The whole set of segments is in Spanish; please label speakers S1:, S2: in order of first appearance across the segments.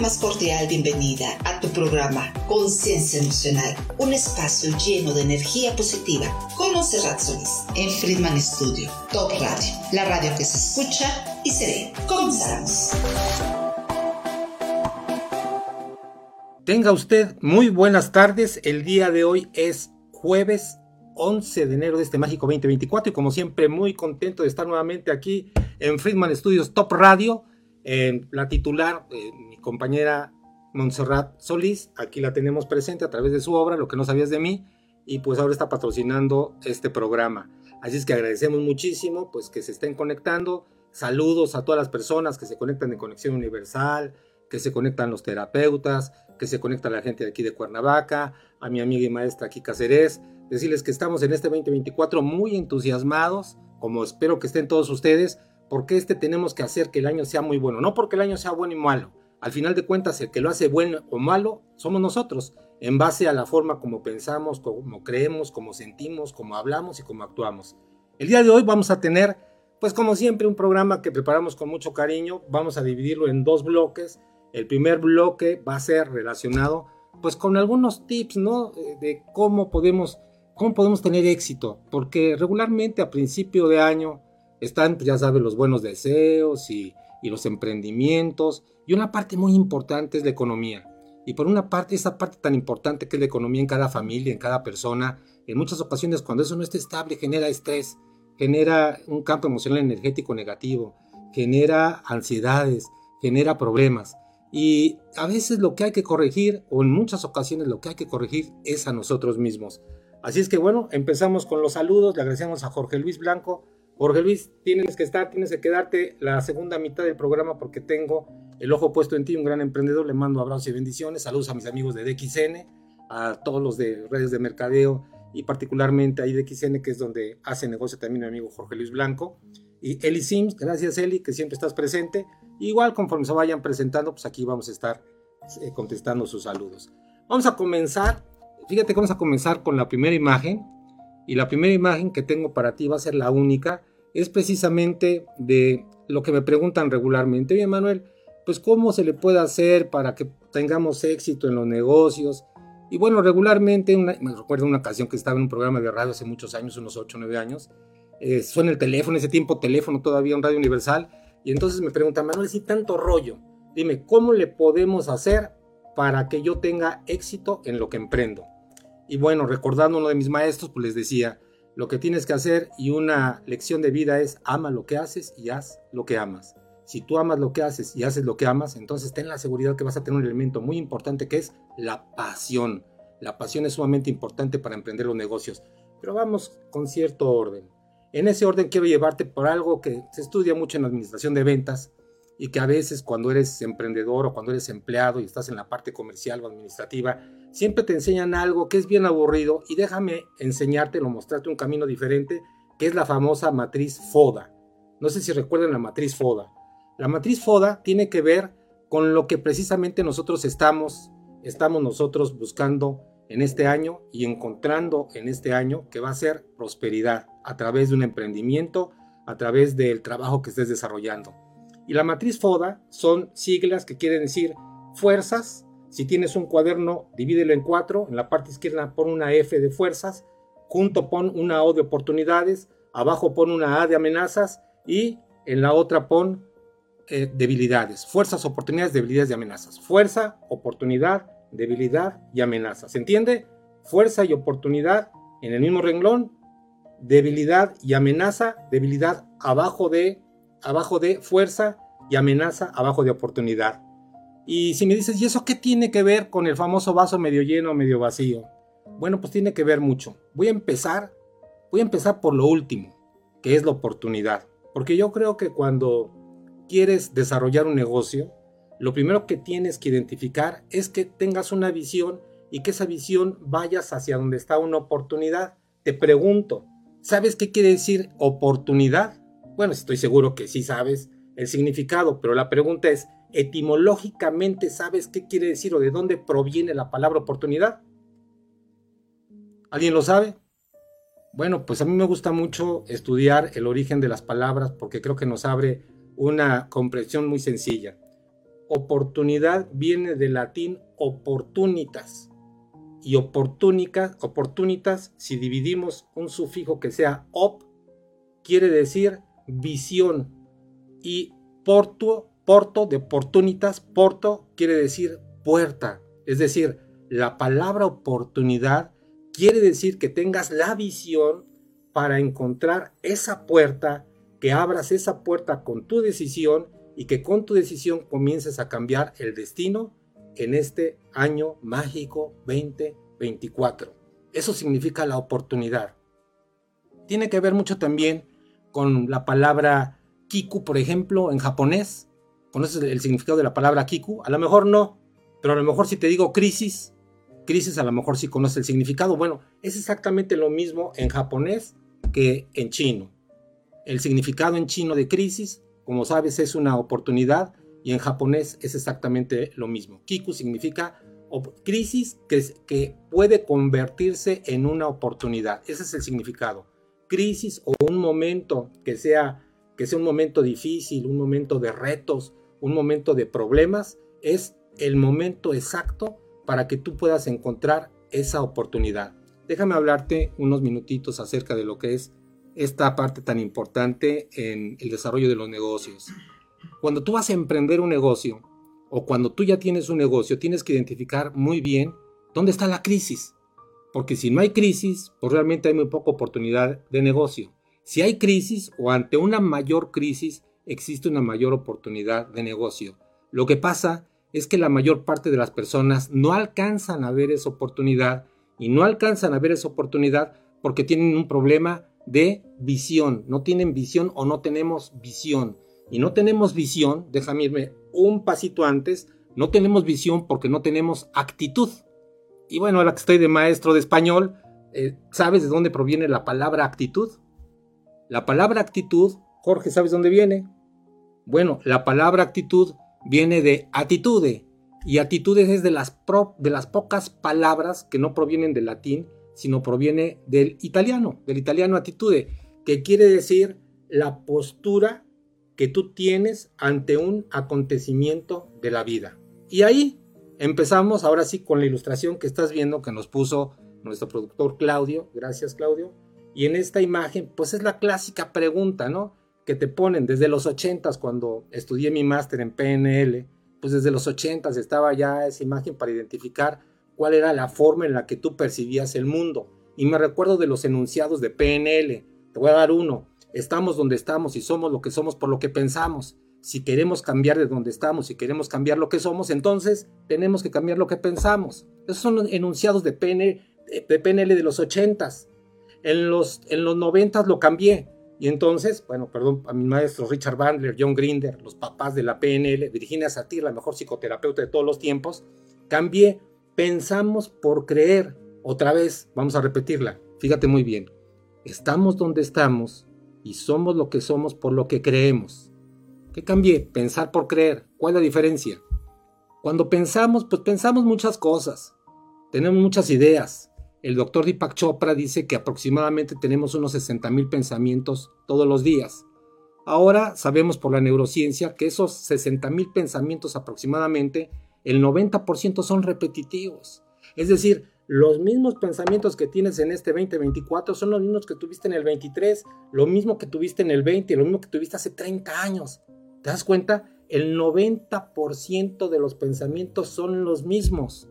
S1: más cordial bienvenida a tu programa Conciencia Emocional, un espacio lleno de energía positiva con Monserrat en Friedman Studio, Top Radio, la radio que se escucha y se ve. Comenzamos.
S2: Tenga usted muy buenas tardes. El día de hoy es jueves 11 de enero de este mágico 2024 y como siempre muy contento de estar nuevamente aquí en Friedman Studios Top Radio. la titular, eh, compañera Montserrat Solís, aquí la tenemos presente a través de su obra, Lo que no sabías de mí, y pues ahora está patrocinando este programa. Así es que agradecemos muchísimo pues que se estén conectando. Saludos a todas las personas que se conectan en Conexión Universal, que se conectan los terapeutas, que se conecta la gente de aquí de Cuernavaca, a mi amiga y maestra aquí Cacerés, decirles que estamos en este 2024 muy entusiasmados, como espero que estén todos ustedes, porque este tenemos que hacer que el año sea muy bueno, no porque el año sea bueno y malo. Al final de cuentas, el que lo hace bueno o malo somos nosotros, en base a la forma como pensamos, como creemos, como sentimos, como hablamos y como actuamos. El día de hoy vamos a tener, pues como siempre, un programa que preparamos con mucho cariño. Vamos a dividirlo en dos bloques. El primer bloque va a ser relacionado, pues con algunos tips, ¿no? De cómo podemos ¿Cómo podemos tener éxito? Porque regularmente a principio de año están, pues, ya sabes, los buenos deseos y, los emprendimientos. Y una parte muy importante es la economía. Y por una parte, esa parte tan importante que es la economía en cada familia, en cada persona, en muchas ocasiones cuando eso no está estable genera estrés, genera un campo emocional energético negativo, genera ansiedades, genera problemas. Y a veces lo que hay que corregir, o en muchas ocasiones lo que hay que corregir, es a nosotros mismos. Así es que bueno, empezamos con los saludos, le agradecemos a Jorge Luis Blanco. Jorge Luis, tienes que estar, tienes que quedarte la segunda mitad del programa porque tengo el ojo puesto en ti, un gran emprendedor. Le mando abrazos y bendiciones. Saludos a mis amigos de DXN, a todos los de redes de mercadeo y particularmente ahí de DXN, que es donde hace negocio también mi amigo Jorge Luis Blanco. Y Eli Sims, gracias Eli, que siempre estás presente. Igual conforme se vayan presentando, pues aquí vamos a estar eh, contestando sus saludos. Vamos a comenzar Fíjate que vamos a comenzar con la primera imagen. Y la primera imagen que tengo para ti va a ser la única. Es precisamente de lo que me preguntan regularmente. Oye, Manuel, pues cómo se le puede hacer para que tengamos éxito en los negocios. Y bueno, regularmente, me recuerdo una ocasión que estaba en un programa de radio hace muchos años, unos 8 o 9 años. Eh, suena el teléfono, ese tiempo teléfono todavía, un radio universal. Y entonces me preguntan, Manuel, si tanto rollo, dime, ¿cómo le podemos hacer para que yo tenga éxito en lo que emprendo? Y bueno, recordando uno de mis maestros, pues les decía, lo que tienes que hacer y una lección de vida es ama lo que haces y haz lo que amas. Si tú amas lo que haces y haces lo que amas, entonces ten la seguridad que vas a tener un elemento muy importante que es la pasión. La pasión es sumamente importante para emprender los negocios. Pero vamos con cierto orden. En ese orden quiero llevarte por algo que se estudia mucho en administración de ventas y que a veces cuando eres emprendedor o cuando eres empleado y estás en la parte comercial o administrativa, siempre te enseñan algo que es bien aburrido y déjame enseñarte, lo mostrarte un camino diferente, que es la famosa matriz FODA. No sé si recuerdan la matriz FODA. La matriz FODA tiene que ver con lo que precisamente nosotros estamos, estamos nosotros buscando en este año y encontrando en este año que va a ser prosperidad a través de un emprendimiento, a través del trabajo que estés desarrollando. Y la matriz FODA son siglas que quieren decir fuerzas, si tienes un cuaderno, divídelo en cuatro. En la parte izquierda pon una F de fuerzas, junto pon una O de oportunidades, abajo pon una A de amenazas y en la otra pon eh, debilidades. Fuerzas, oportunidades, debilidades y amenazas. Fuerza, oportunidad, debilidad y amenaza. ¿Se entiende? Fuerza y oportunidad en el mismo renglón, debilidad y amenaza, debilidad abajo de, abajo de fuerza y amenaza abajo de oportunidad. Y si me dices, ¿y eso qué tiene que ver con el famoso vaso medio lleno medio vacío? Bueno, pues tiene que ver mucho. Voy a empezar, voy a empezar por lo último, que es la oportunidad. Porque yo creo que cuando quieres desarrollar un negocio, lo primero que tienes que identificar es que tengas una visión y que esa visión vayas hacia donde está una oportunidad. Te pregunto, ¿sabes qué quiere decir oportunidad? Bueno, estoy seguro que sí sabes el significado, pero la pregunta es, etimológicamente sabes qué quiere decir o de dónde proviene la palabra oportunidad? ¿Alguien lo sabe? Bueno, pues a mí me gusta mucho estudiar el origen de las palabras porque creo que nos abre una comprensión muy sencilla. oportunidad viene del latín opportunitas. Y oportunitas, oportunitas, si dividimos un sufijo que sea op, quiere decir visión. Y porto, porto de oportunitas, porto quiere decir puerta. Es decir, la palabra oportunidad quiere decir que tengas la visión para encontrar esa puerta, que abras esa puerta con tu decisión y que con tu decisión comiences a cambiar el destino en este año mágico 2024. Eso significa la oportunidad. Tiene que ver mucho también con la palabra kiku, por ejemplo, en japonés. ¿Conoces el significado de la palabra kiku? A lo mejor no, pero a lo mejor si te digo crisis, crisis a lo mejor sí conoces el significado. Bueno, es exactamente lo mismo en japonés que en chino. El significado en chino de crisis, como sabes, es una oportunidad y en japonés es exactamente lo mismo. Kiku significa crisis que, puede convertirse en una oportunidad. Ese es el significado. Crisis o un momento que sea, que sea un momento difícil, un momento de retos, un momento de problemas, es el momento exacto para que tú puedas encontrar esa oportunidad. Déjame hablarte unos minutitos acerca de lo que es esta parte tan importante en el desarrollo de los negocios. Cuando tú vas a emprender un negocio o cuando tú ya tienes un negocio, tienes que identificar muy bien dónde está la crisis. Porque si no hay crisis, pues realmente hay muy poca oportunidad de negocio. Si hay crisis o ante una mayor crisis, existe una mayor oportunidad de negocio. Lo que pasa es que la mayor parte de las personas no alcanzan a ver esa oportunidad y no alcanzan a ver esa oportunidad porque tienen un problema de visión, no tienen visión o no tenemos visión. Y no tenemos visión, déjame irme un pasito antes, no tenemos visión porque no tenemos actitud. Y bueno, ahora que estoy de maestro de español, eh, ¿sabes de dónde proviene la palabra actitud? La palabra actitud, Jorge, ¿sabes dónde viene? Bueno, la palabra actitud viene de atitude. Y atitudes es de las, de las pocas palabras que no provienen del latín, sino proviene del italiano, del italiano attitude, que quiere decir la postura que tú tienes ante un acontecimiento de la vida. Y ahí empezamos ahora sí con la ilustración que estás viendo que nos puso nuestro productor Claudio. Gracias Claudio. Y en esta imagen, pues es la clásica pregunta, ¿no? que te ponen desde los 80 cuando estudié mi máster en PNL, pues desde los 80 estaba ya esa imagen para identificar cuál era la forma en la que tú percibías el mundo. Y me recuerdo de los enunciados de PNL. Te voy a dar uno. Estamos donde estamos y somos lo que somos por lo que pensamos. Si queremos cambiar de donde estamos y queremos cambiar lo que somos, entonces tenemos que cambiar lo que pensamos. Esos son los enunciados de PNL de, PNL de los 80 En los, en los 90 lo cambié y entonces, bueno, perdón, a mis maestros Richard Bandler, John Grinder, los papás de la PNL, Virginia Satir, la mejor psicoterapeuta de todos los tiempos, cambié, pensamos por creer. Otra vez, vamos a repetirla, fíjate muy bien, estamos donde estamos y somos lo que somos por lo que creemos. ¿Qué cambié? Pensar por creer. ¿Cuál es la diferencia? Cuando pensamos, pues pensamos muchas cosas, tenemos muchas ideas, el doctor Deepak Chopra dice que aproximadamente tenemos unos 60.000 pensamientos todos los días. Ahora sabemos por la neurociencia que esos 60.000 pensamientos aproximadamente, el 90% son repetitivos. Es decir, los mismos pensamientos que tienes en este 2024 son los mismos que tuviste en el 23, lo mismo que tuviste en el 20, lo mismo que tuviste hace 30 años. ¿Te das cuenta? El 90% de los pensamientos son los mismos.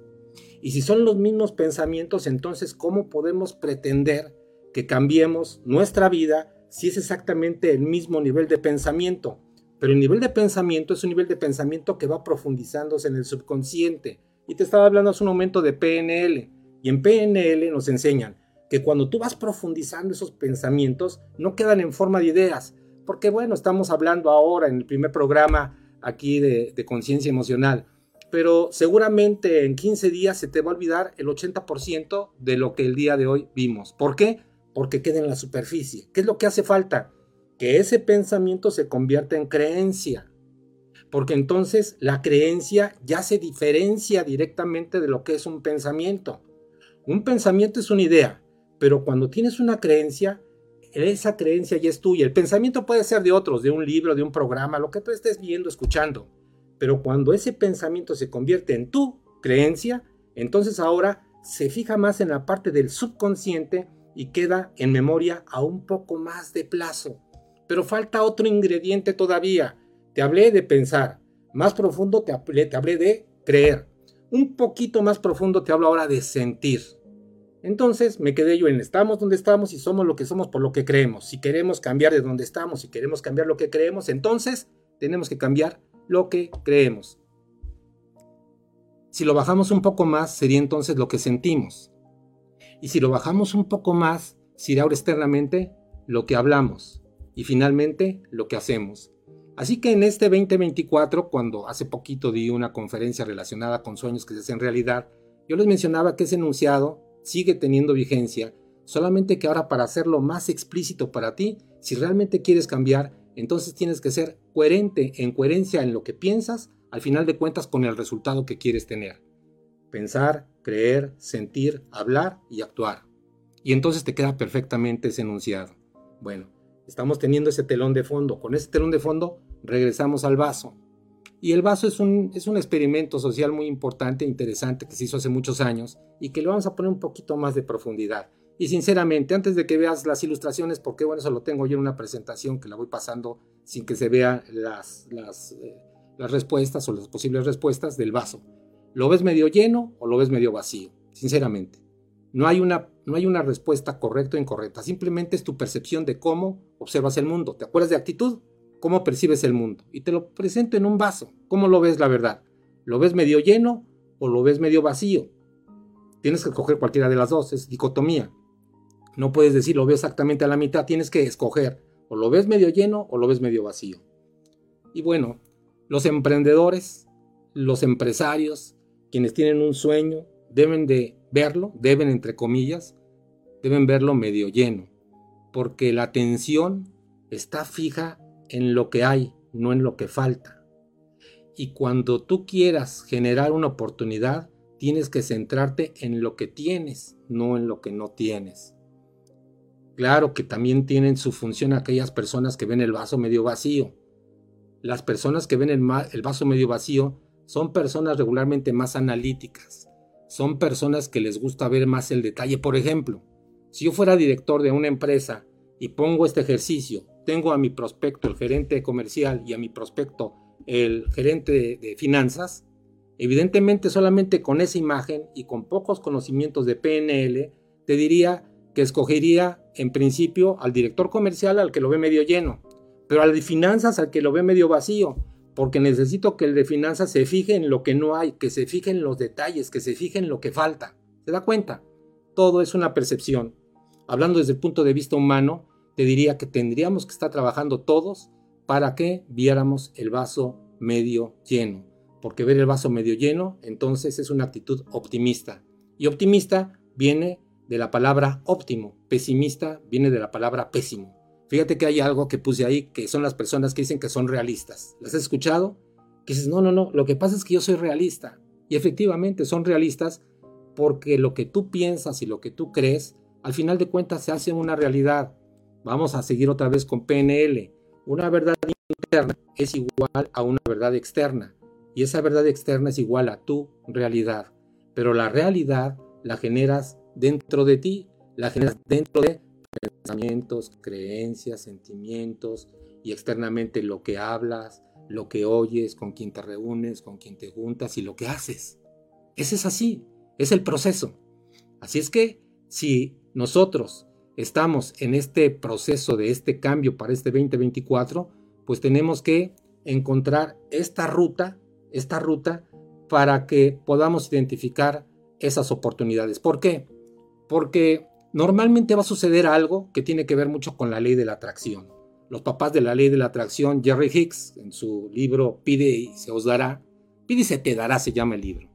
S2: Y si son los mismos pensamientos, entonces ¿cómo podemos pretender que cambiemos nuestra vida si es exactamente el mismo nivel de pensamiento? Pero el nivel de pensamiento es un nivel de pensamiento que va profundizándose en el subconsciente. Y te estaba hablando hace un momento de PNL. Y en PNL nos enseñan que cuando tú vas profundizando esos pensamientos, no quedan en forma de ideas. Porque bueno, estamos hablando ahora en el primer programa aquí de, conciencia emocional pero seguramente en 15 días se te va a olvidar el 80% de lo que el día de hoy vimos. ¿Por qué? Porque queda en la superficie. ¿Qué es lo que hace falta? Que ese pensamiento se convierta en creencia. Porque entonces la creencia ya se diferencia directamente de lo que es un pensamiento. Un pensamiento es una idea, pero cuando tienes una creencia, esa creencia ya es tuya. El pensamiento puede ser de otros, de un libro, de un programa, lo que tú estés viendo, escuchando Pero cuando ese pensamiento se convierte en tu creencia, entonces ahora se fija más en la parte del subconsciente y queda en memoria a un poco más de plazo. Pero falta otro ingrediente todavía. Te hablé de pensar, más profundo te hablé, de creer, un poquito más profundo te hablo ahora de sentir. Entonces me quedé yo en estamos donde estamos y somos lo que somos por lo que creemos. Si queremos cambiar de donde estamos, si queremos cambiar lo que creemos, entonces tenemos que cambiar lo que creemos. Si lo bajamos un poco más, sería entonces lo que sentimos. Y si lo bajamos un poco más, sería ahora externamente lo que hablamos. Y finalmente lo que hacemos. Así que en este 2024, cuando hace poquito di una conferencia relacionada con sueños que se hacen realidad, yo les mencionaba que ese enunciado sigue teniendo vigencia, solamente que ahora para hacerlo más explícito para ti, si realmente quieres cambiar, entonces tienes que ser coherente, en coherencia en lo que piensas, al final de cuentas con el resultado que quieres tener. Pensar, creer, sentir, hablar y actuar. Y entonces te queda perfectamente ese enunciado. Bueno, estamos teniendo ese telón de fondo. Con ese telón de fondo regresamos al vaso. Y el vaso es un, es un experimento social muy importante e interesante que se hizo hace muchos años y que le vamos a poner un poquito más de profundidad. Y sinceramente, antes de que veas las ilustraciones, porque bueno, eso lo tengo yo en una presentación que la voy pasando sin que se vean las, las, eh, las respuestas o las posibles respuestas del vaso. ¿Lo ves medio lleno o lo ves medio vacío? Sinceramente. No hay, una, no hay una respuesta correcta o incorrecta, simplemente es tu percepción de cómo observas el mundo. ¿Te acuerdas de actitud? ¿Cómo percibes el mundo? Y te lo presento en un vaso. ¿Cómo lo ves la verdad? ¿Lo ves medio lleno o lo ves medio vacío? Tienes que escoger cualquiera de las dos, es dicotomía. No puedes decir lo veo exactamente a la mitad, tienes que escoger o lo ves medio lleno o lo ves medio vacío. Y bueno, los emprendedores, los empresarios, quienes tienen un sueño, deben de verlo, deben entre comillas, deben verlo medio lleno, porque la atención está fija en lo que hay, no en lo que falta. Y cuando tú quieras generar una oportunidad, tienes que centrarte en lo que tienes, no en lo que no tienes. Claro que también tienen su función aquellas personas que ven el vaso medio vacío. Las personas que ven el, el vaso medio vacío son personas regularmente más analíticas. Son personas que les gusta ver más el detalle. Por ejemplo, si yo fuera director de una empresa y pongo este ejercicio, tengo a mi prospecto el gerente comercial y a mi prospecto el gerente de, de finanzas, evidentemente solamente con esa imagen y con pocos conocimientos de PNL, te diría que escogería en principio al director comercial al que lo ve medio lleno, pero al de finanzas al que lo ve medio vacío, porque necesito que el de finanzas se fije en lo que no hay, que se fije en los detalles, que se fije en lo que falta. ¿Se da cuenta? Todo es una percepción. Hablando desde el punto de vista humano, te diría que tendríamos que estar trabajando todos para que viéramos el vaso medio lleno, porque ver el vaso medio lleno entonces es una actitud optimista. Y optimista viene de la palabra óptimo, pesimista viene de la palabra pésimo. Fíjate que hay algo que puse ahí, que son las personas que dicen que son realistas. ¿Las has escuchado? Que dices, no, no, no, lo que pasa es que yo soy realista. Y efectivamente son realistas porque lo que tú piensas y lo que tú crees, al final de cuentas se hace una realidad. Vamos a seguir otra vez con PNL. Una verdad interna es igual a una verdad externa. Y esa verdad externa es igual a tu realidad. Pero la realidad la generas dentro de ti, la generas dentro de pensamientos, creencias, sentimientos y externamente lo que hablas, lo que oyes, con quien te reúnes, con quien te juntas y lo que haces. Ese es así, es el proceso. Así es que si nosotros estamos en este proceso de este cambio para este 2024, pues tenemos que encontrar esta ruta, esta ruta para que podamos identificar esas oportunidades. ¿Por qué? porque normalmente va a suceder algo que tiene que ver mucho con la ley de la atracción. Los papás de la ley de la atracción, Jerry Hicks, en su libro Pide y se os dará, Pide y se te dará se llama el libro.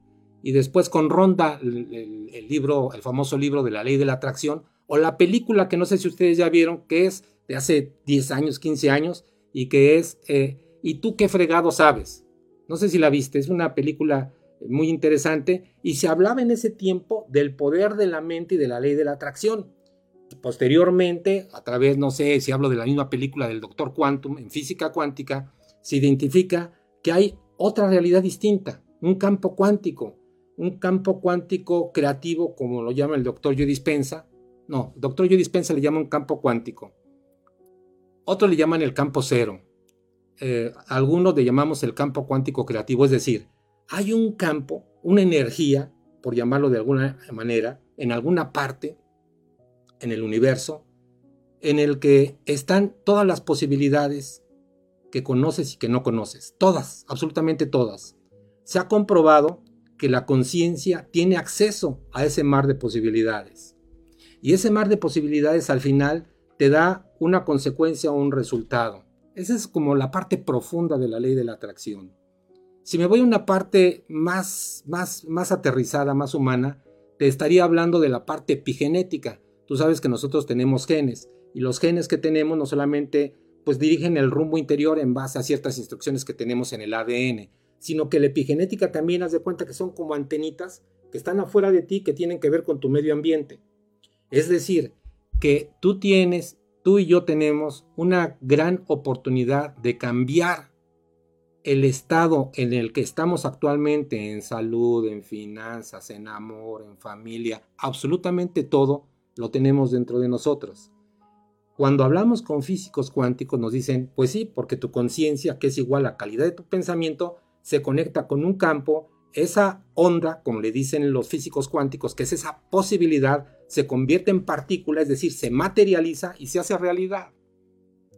S2: Y después con Ronda, el, libro, el famoso libro de la ley de la atracción, o la película que no sé si ustedes ya vieron, que es de hace 10 años, 15 años, y que es eh, ¿Y tú qué fregado sabes? No sé si la viste, es una película muy interesante, y se hablaba en ese tiempo del poder de la mente y de la ley de la atracción. Posteriormente, a través, no sé si hablo de la misma película del Doctor Quantum, en física cuántica, se identifica que hay otra realidad distinta, un campo cuántico, un campo cuántico creativo, como lo llama el doctor Joe Dispensa. No, doctor Joe Dispensa le llama un campo cuántico. Otros le llaman el campo cero. Eh, algunos le llamamos el campo cuántico creativo, es decir, hay un campo, una energía, por llamarlo de alguna manera, en alguna parte en el universo, en el que están todas las posibilidades que conoces y que no conoces. Todas, absolutamente todas. Se ha comprobado que la conciencia tiene acceso a ese mar de posibilidades. Y ese mar de posibilidades al final te da una consecuencia o un resultado. Esa es como la parte profunda de la ley de la atracción. Si me voy a una parte más, más, más aterrizada, más humana, te estaría hablando de la parte epigenética. Tú sabes que nosotros tenemos genes y los genes que tenemos no solamente pues dirigen el rumbo interior en base a ciertas instrucciones que tenemos en el ADN, sino que la epigenética también haz de cuenta que son como antenitas que están afuera de ti que tienen que ver con tu medio ambiente. Es decir, que tú tienes, tú y yo tenemos una gran oportunidad de cambiar el estado en el que estamos actualmente en salud, en finanzas, en amor, en familia, absolutamente todo lo tenemos dentro de nosotros. Cuando hablamos con físicos cuánticos nos dicen, pues sí, porque tu conciencia, que es igual a la calidad de tu pensamiento, se conecta con un campo, esa onda, como le dicen los físicos cuánticos, que es esa posibilidad, se convierte en partícula, es decir, se materializa y se hace realidad.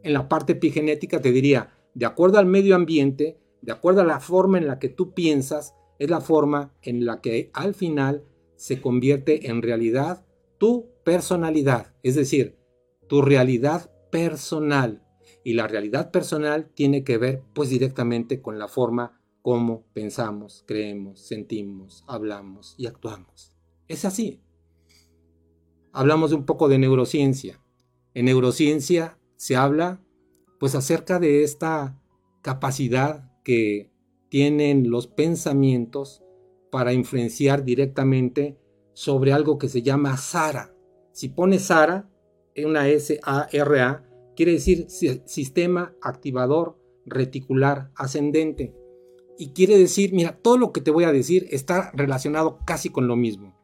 S2: En la parte epigenética te diría, de acuerdo al medio ambiente, de acuerdo a la forma en la que tú piensas, es la forma en la que al final se convierte en realidad tu personalidad, es decir, tu realidad personal. Y la realidad personal tiene que ver pues directamente con la forma como pensamos, creemos, sentimos, hablamos y actuamos. Es así. Hablamos un poco de neurociencia. En neurociencia se habla pues acerca de esta capacidad que tienen los pensamientos para influenciar directamente sobre algo que se llama SARA. Si pone SARA, una S-A-R-A, quiere decir sistema activador reticular ascendente. Y quiere decir, mira, todo lo que te voy a decir está relacionado casi con lo mismo.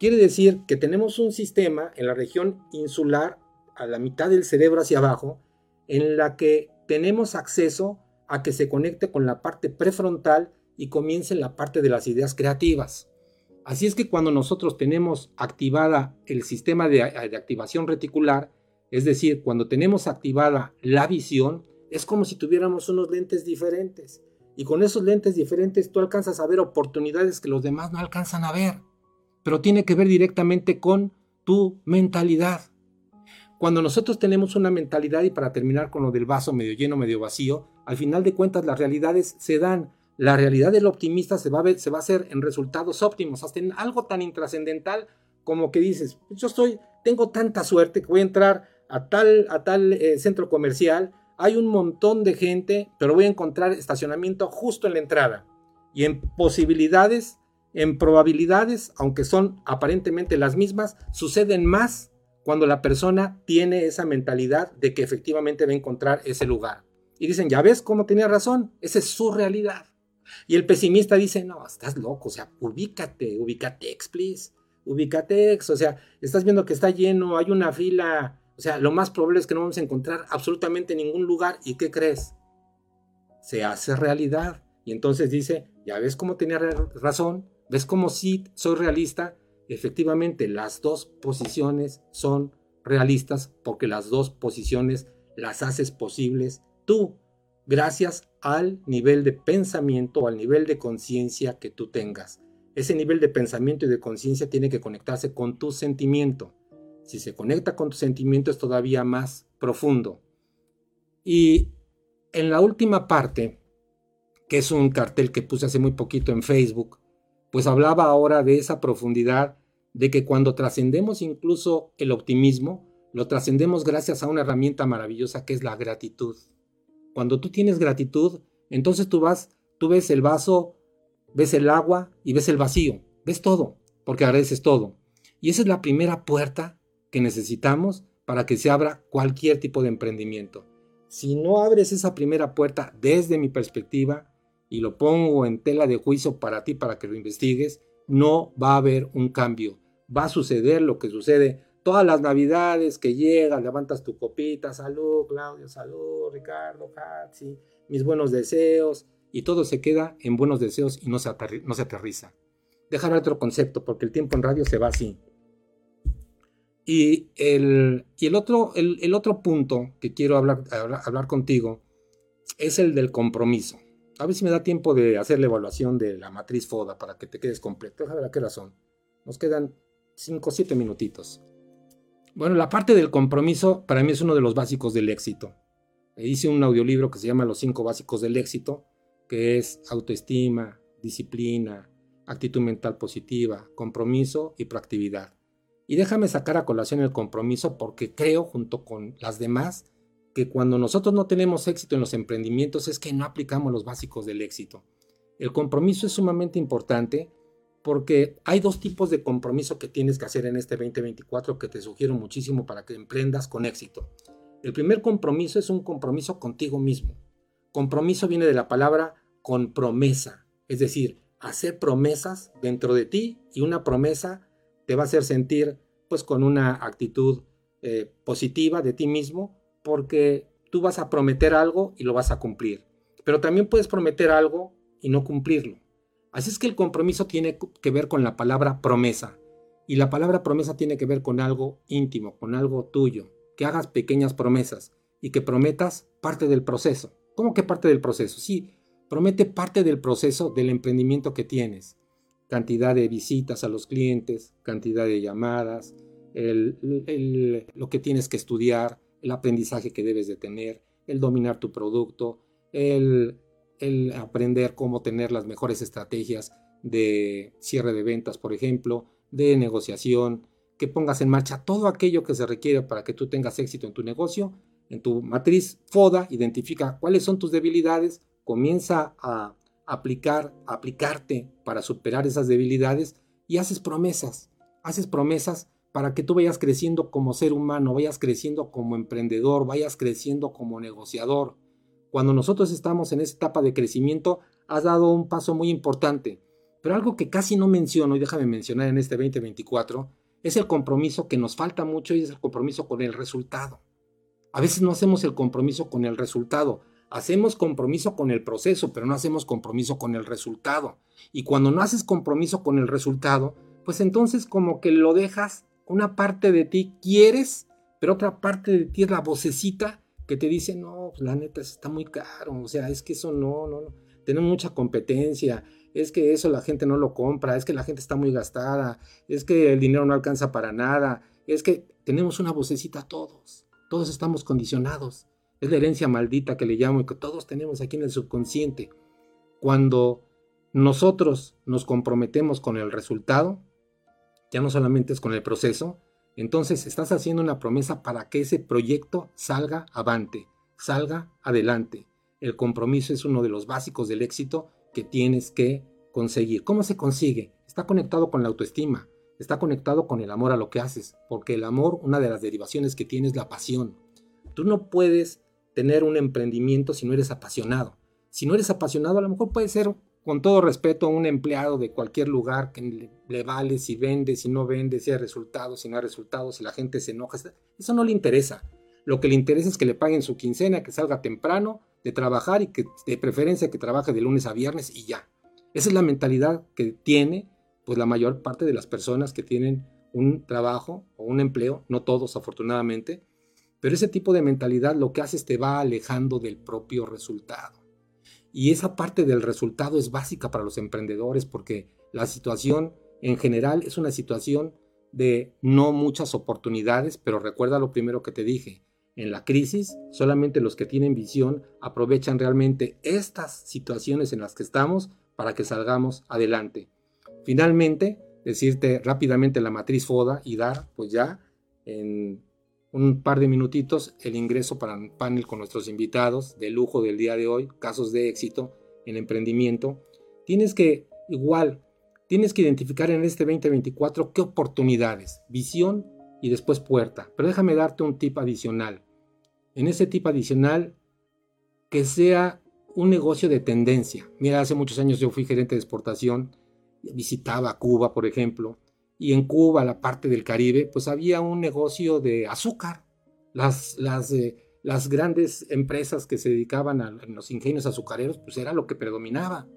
S2: Quiere decir que tenemos un sistema en la región insular, a la mitad del cerebro hacia abajo, en la que tenemos acceso a que se conecte con la parte prefrontal y comience la parte de las ideas creativas. Así es que cuando nosotros tenemos activada el sistema de, activación reticular, es decir, cuando tenemos activada la visión, es como si tuviéramos unos lentes diferentes. Y con esos lentes diferentes tú alcanzas a ver oportunidades que los demás no alcanzan a ver. Pero tiene que ver directamente con tu mentalidad. Cuando nosotros tenemos una mentalidad, y para terminar con lo del vaso medio lleno, medio vacío, al final de cuentas las realidades se dan la realidad del optimista se va a, ver, se va a hacer en resultados óptimos, hasta en algo tan intrascendental como que dices, yo estoy, tengo tanta suerte que voy a entrar a tal, a tal eh, centro comercial, hay un montón de gente, pero voy a encontrar estacionamiento justo en la entrada. Y en posibilidades, en probabilidades, aunque son aparentemente las mismas, suceden más cuando la persona tiene esa mentalidad de que efectivamente va a encontrar ese lugar. Y dicen, ya ves cómo tenía razón, esa es su realidad. Y el pesimista dice, no, estás loco, o sea, ubícate, ubícatex, please, ubícatex, o sea, estás viendo que está lleno, hay una fila, o sea, lo más probable es que no vamos a encontrar absolutamente ningún lugar, ¿y qué crees? Se hace realidad. Y entonces dice, ya ves cómo tenía razón, ves cómo sí soy realista, efectivamente las dos posiciones son realistas porque las dos posiciones las haces posibles tú gracias al nivel de pensamiento o al nivel de conciencia que tú tengas. Ese nivel de pensamiento y de conciencia tiene que conectarse con tu sentimiento. Si se conecta con tu sentimiento es todavía más profundo. Y en la última parte, que es un cartel que puse hace muy poquito en Facebook, pues hablaba ahora de esa profundidad de que cuando trascendemos incluso el optimismo, lo trascendemos gracias a una herramienta maravillosa que es la gratitud. Cuando tú tienes gratitud, entonces tú vas, tú ves el vaso, ves el agua y ves el vacío, ves todo, porque agradeces todo. Y esa es la primera puerta que necesitamos para que se abra cualquier tipo de emprendimiento. Si no abres esa primera puerta desde mi perspectiva, y lo pongo en tela de juicio para ti, para que lo investigues, no va a haber un cambio. Va a suceder lo que sucede todas las navidades que llegan, levantas tu copita, salud, Claudio, salud, Ricardo, Hatsi, mis buenos deseos, y todo se queda en buenos deseos y no se, no se aterriza. Dejar otro concepto, porque el tiempo en radio se va así. Y el, y el, otro, el, otro punto que quiero hablar, hablar, contigo es el del compromiso. A ver si me da tiempo de hacer la evaluación de la matriz FODA para que te quedes completo. Déjame ver a qué razón. Nos quedan 5 o 7 minutitos. Bueno, la parte del compromiso para mí es uno de los básicos del éxito. Hice un audiolibro que se llama Los cinco básicos del éxito, que es autoestima, disciplina, actitud mental positiva, compromiso y proactividad. Y déjame sacar a colación el compromiso porque creo, junto con las demás, que cuando nosotros no tenemos éxito en los emprendimientos es que no aplicamos los básicos del éxito. El compromiso es sumamente importante porque hay dos tipos de compromiso que tienes que hacer en este 2024 que te sugiero muchísimo para que emprendas con éxito. El primer compromiso es un compromiso contigo mismo. Compromiso viene de la palabra con promesa, es decir, hacer promesas dentro de ti y una promesa te va a hacer sentir pues con una actitud eh, positiva de ti mismo porque tú vas a prometer algo y lo vas a cumplir. Pero también puedes prometer algo y no cumplirlo. Así es que el compromiso tiene que ver con la palabra promesa. Y la palabra promesa tiene que ver con algo íntimo, con algo tuyo. Que hagas pequeñas promesas y que prometas parte del proceso. ¿Cómo que parte del proceso? Sí, promete parte del proceso del emprendimiento que tienes cantidad de visitas a los clientes, cantidad de llamadas, lo que tienes que estudiar, el aprendizaje que debes de tener, el dominar tu producto, el, el aprender cómo tener las mejores estrategias de cierre de ventas, por ejemplo, de negociación, que pongas en marcha todo aquello que se requiere para que tú tengas éxito en tu negocio. En tu matriz FODA, identifica cuáles son tus debilidades, comienza a aplicar, aplicarte para superar esas debilidades y haces promesas, haces promesas para que tú vayas creciendo como ser humano, vayas creciendo como emprendedor, vayas creciendo como negociador. Cuando nosotros estamos en esa etapa de crecimiento, has dado un paso muy importante. Pero algo que casi no menciono, y déjame mencionar en este 2024, es el compromiso que nos falta mucho y es el compromiso con el resultado. A veces no hacemos el compromiso con el resultado, Hacemos compromiso con el proceso, pero no hacemos compromiso con el resultado. Y cuando no haces compromiso con el resultado, pues entonces como que lo dejas, una parte de ti quieres, pero otra parte de ti es la vocecita que te dice, no, pues la neta está muy caro, o sea, es que eso no, no, no, tenemos mucha competencia, es que eso la gente no lo compra, es que la gente está muy gastada, es que el dinero no alcanza para nada, es que tenemos una vocecita todos, todos estamos condicionados. Es la herencia maldita que le llamo y que todos tenemos aquí en el subconsciente. Cuando nosotros nos comprometemos con el resultado, ya no solamente es con el proceso, entonces estás haciendo una promesa para que ese proyecto salga avante, salga adelante. El compromiso es uno de los básicos del éxito que tienes que conseguir. ¿Cómo se consigue? Está conectado con la autoestima, está conectado con el amor a lo que haces, porque el amor, una de las derivaciones que tiene es la pasión. Tú no puedes tener un emprendimiento si no eres apasionado. Si no eres apasionado, a lo mejor puede ser, con todo respeto, un empleado de cualquier lugar que le, vale si vende, si no vende, si hay resultados, si no hay resultados, si la gente se enoja. Eso no le interesa. Lo que le interesa es que le paguen su quincena, que salga temprano de trabajar y que de preferencia que trabaje de lunes a viernes y ya. Esa es la mentalidad que tiene pues la mayor parte de las personas que tienen un trabajo o un empleo, no todos afortunadamente, pero ese tipo de mentalidad lo que hace es te va alejando del propio resultado. Y esa parte del resultado es básica para los emprendedores porque la situación en general es una situación de no muchas oportunidades, pero recuerda lo primero que te dije. En la crisis, solamente los que tienen visión aprovechan realmente estas situaciones en las que estamos para que salgamos adelante. Finalmente, decirte rápidamente la matriz FODA y dar, pues ya en un par de minutitos el ingreso para un panel con nuestros invitados de lujo del día de hoy, casos de éxito en emprendimiento. Tienes que, igual, tienes que identificar en este 2024 qué oportunidades, visión y después puerta. Pero déjame darte un tip adicional. En ese tip adicional, que sea un negocio de tendencia. Mira, hace muchos años yo fui gerente de exportación, visitaba Cuba, por ejemplo, y en Cuba, la parte del Caribe, pues había un negocio de azúcar. Las, las, eh, las grandes empresas que se dedicaban a, los ingenios azucareros, pues era lo que predominaba.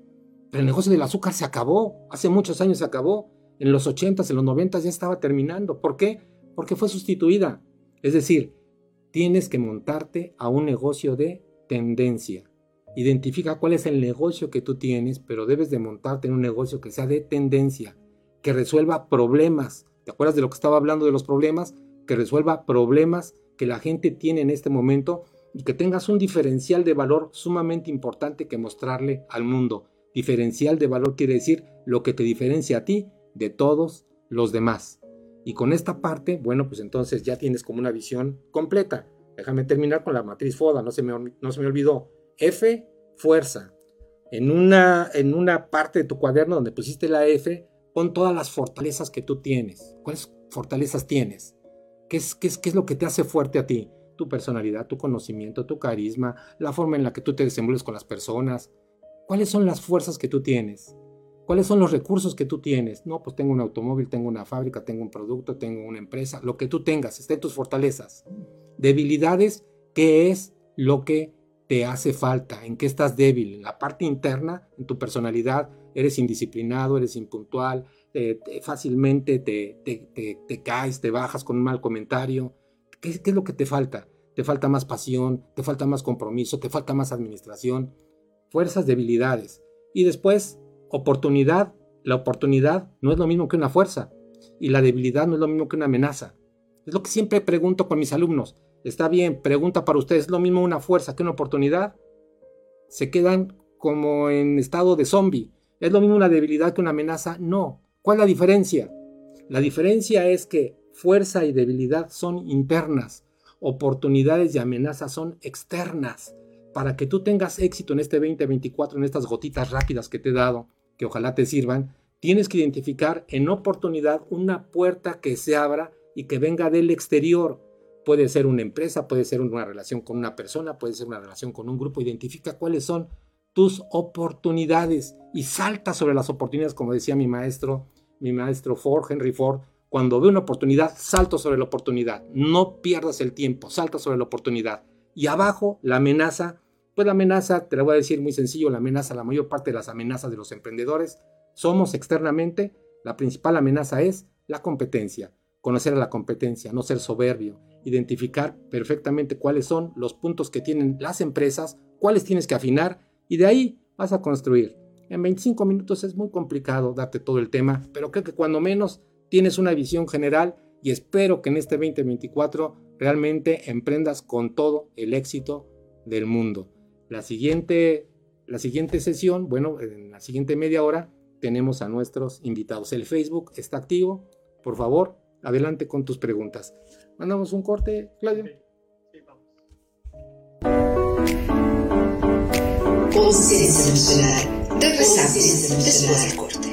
S2: Pero el negocio del azúcar se acabó, hace muchos años se acabó. En los 80s, en los 90 ya estaba terminando. ¿Por qué? Porque fue sustituida. Es decir, tienes que montarte a un negocio de tendencia. Identifica cuál es el negocio que tú tienes, pero debes de montarte en un negocio que sea de tendencia, que resuelva problemas. ¿Te acuerdas de lo que estaba hablando de los problemas? Que resuelva problemas que la gente tiene en este momento y que tengas un diferencial de valor sumamente importante que mostrarle al mundo. Diferencial de valor quiere decir lo que te diferencia a ti de todos los demás. Y con esta parte, bueno, pues entonces ya tienes como una visión completa. Déjame terminar con la matriz FODA, no se me, no se me olvidó. F, fuerza. En una, en una parte de tu cuaderno donde pusiste la F, pon todas las fortalezas que tú tienes. ¿Cuáles fortalezas tienes? ¿Qué es, qué es, qué es lo que te hace fuerte a ti? Tu personalidad, tu conocimiento, tu carisma, la forma en la que tú te desenvuelves con las personas. ¿Cuáles son las fuerzas que tú tienes? ¿Cuáles son los recursos que tú tienes? No, pues tengo un automóvil, tengo una fábrica, tengo un producto, tengo una empresa, lo que tú tengas, está en tus fortalezas. Debilidades, ¿qué es lo que te hace falta? ¿En qué estás débil? En la parte interna, en tu personalidad, eres indisciplinado, eres impuntual, fácilmente te, te, caes, te bajas con un mal comentario. ¿Qué, ¿Qué es lo que te falta? Te falta más pasión, te falta más compromiso, te falta más administración. Fuerzas, debilidades. Y después, oportunidad. La oportunidad no es lo mismo que una fuerza. Y la debilidad no es lo mismo que una amenaza. Es lo que siempre pregunto con mis alumnos. Está bien, pregunta para ustedes, ¿es lo mismo una fuerza que una oportunidad? Se quedan como en estado de zombie. ¿Es lo mismo una debilidad que una amenaza? No. ¿Cuál es la diferencia? La diferencia es que fuerza y debilidad son internas, oportunidades y amenazas son externas. Para que tú tengas éxito en este 2024, en estas gotitas rápidas que te he dado, que ojalá te sirvan, tienes que identificar en oportunidad una puerta que se abra y que venga del exterior. Puede ser una empresa, puede ser una relación con una persona, puede ser una relación con un grupo. Identifica cuáles son tus oportunidades y salta sobre las oportunidades, como decía mi maestro, mi maestro Ford, Henry Ford. Cuando ve una oportunidad, salto sobre la oportunidad. No pierdas el tiempo, salta sobre la oportunidad. Y abajo, la amenaza. Pues la amenaza, te la voy a decir muy sencillo, la amenaza, la mayor parte de las amenazas de los emprendedores somos externamente, la principal amenaza es la competencia conocer a la competencia, no ser soberbio, identificar perfectamente cuáles son los puntos que tienen las empresas, cuáles tienes que afinar y de ahí vas a construir. En 25 minutos es muy complicado darte todo el tema, pero creo que cuando menos tienes una visión general y espero que en este 2024 realmente emprendas con todo el éxito del mundo. La siguiente, la siguiente sesión, bueno, en la siguiente media hora tenemos a nuestros invitados. El Facebook está activo. Por favor, adelante con tus preguntas. Mandamos un corte, Claudio.
S3: Conciencia Regresamos después del corte.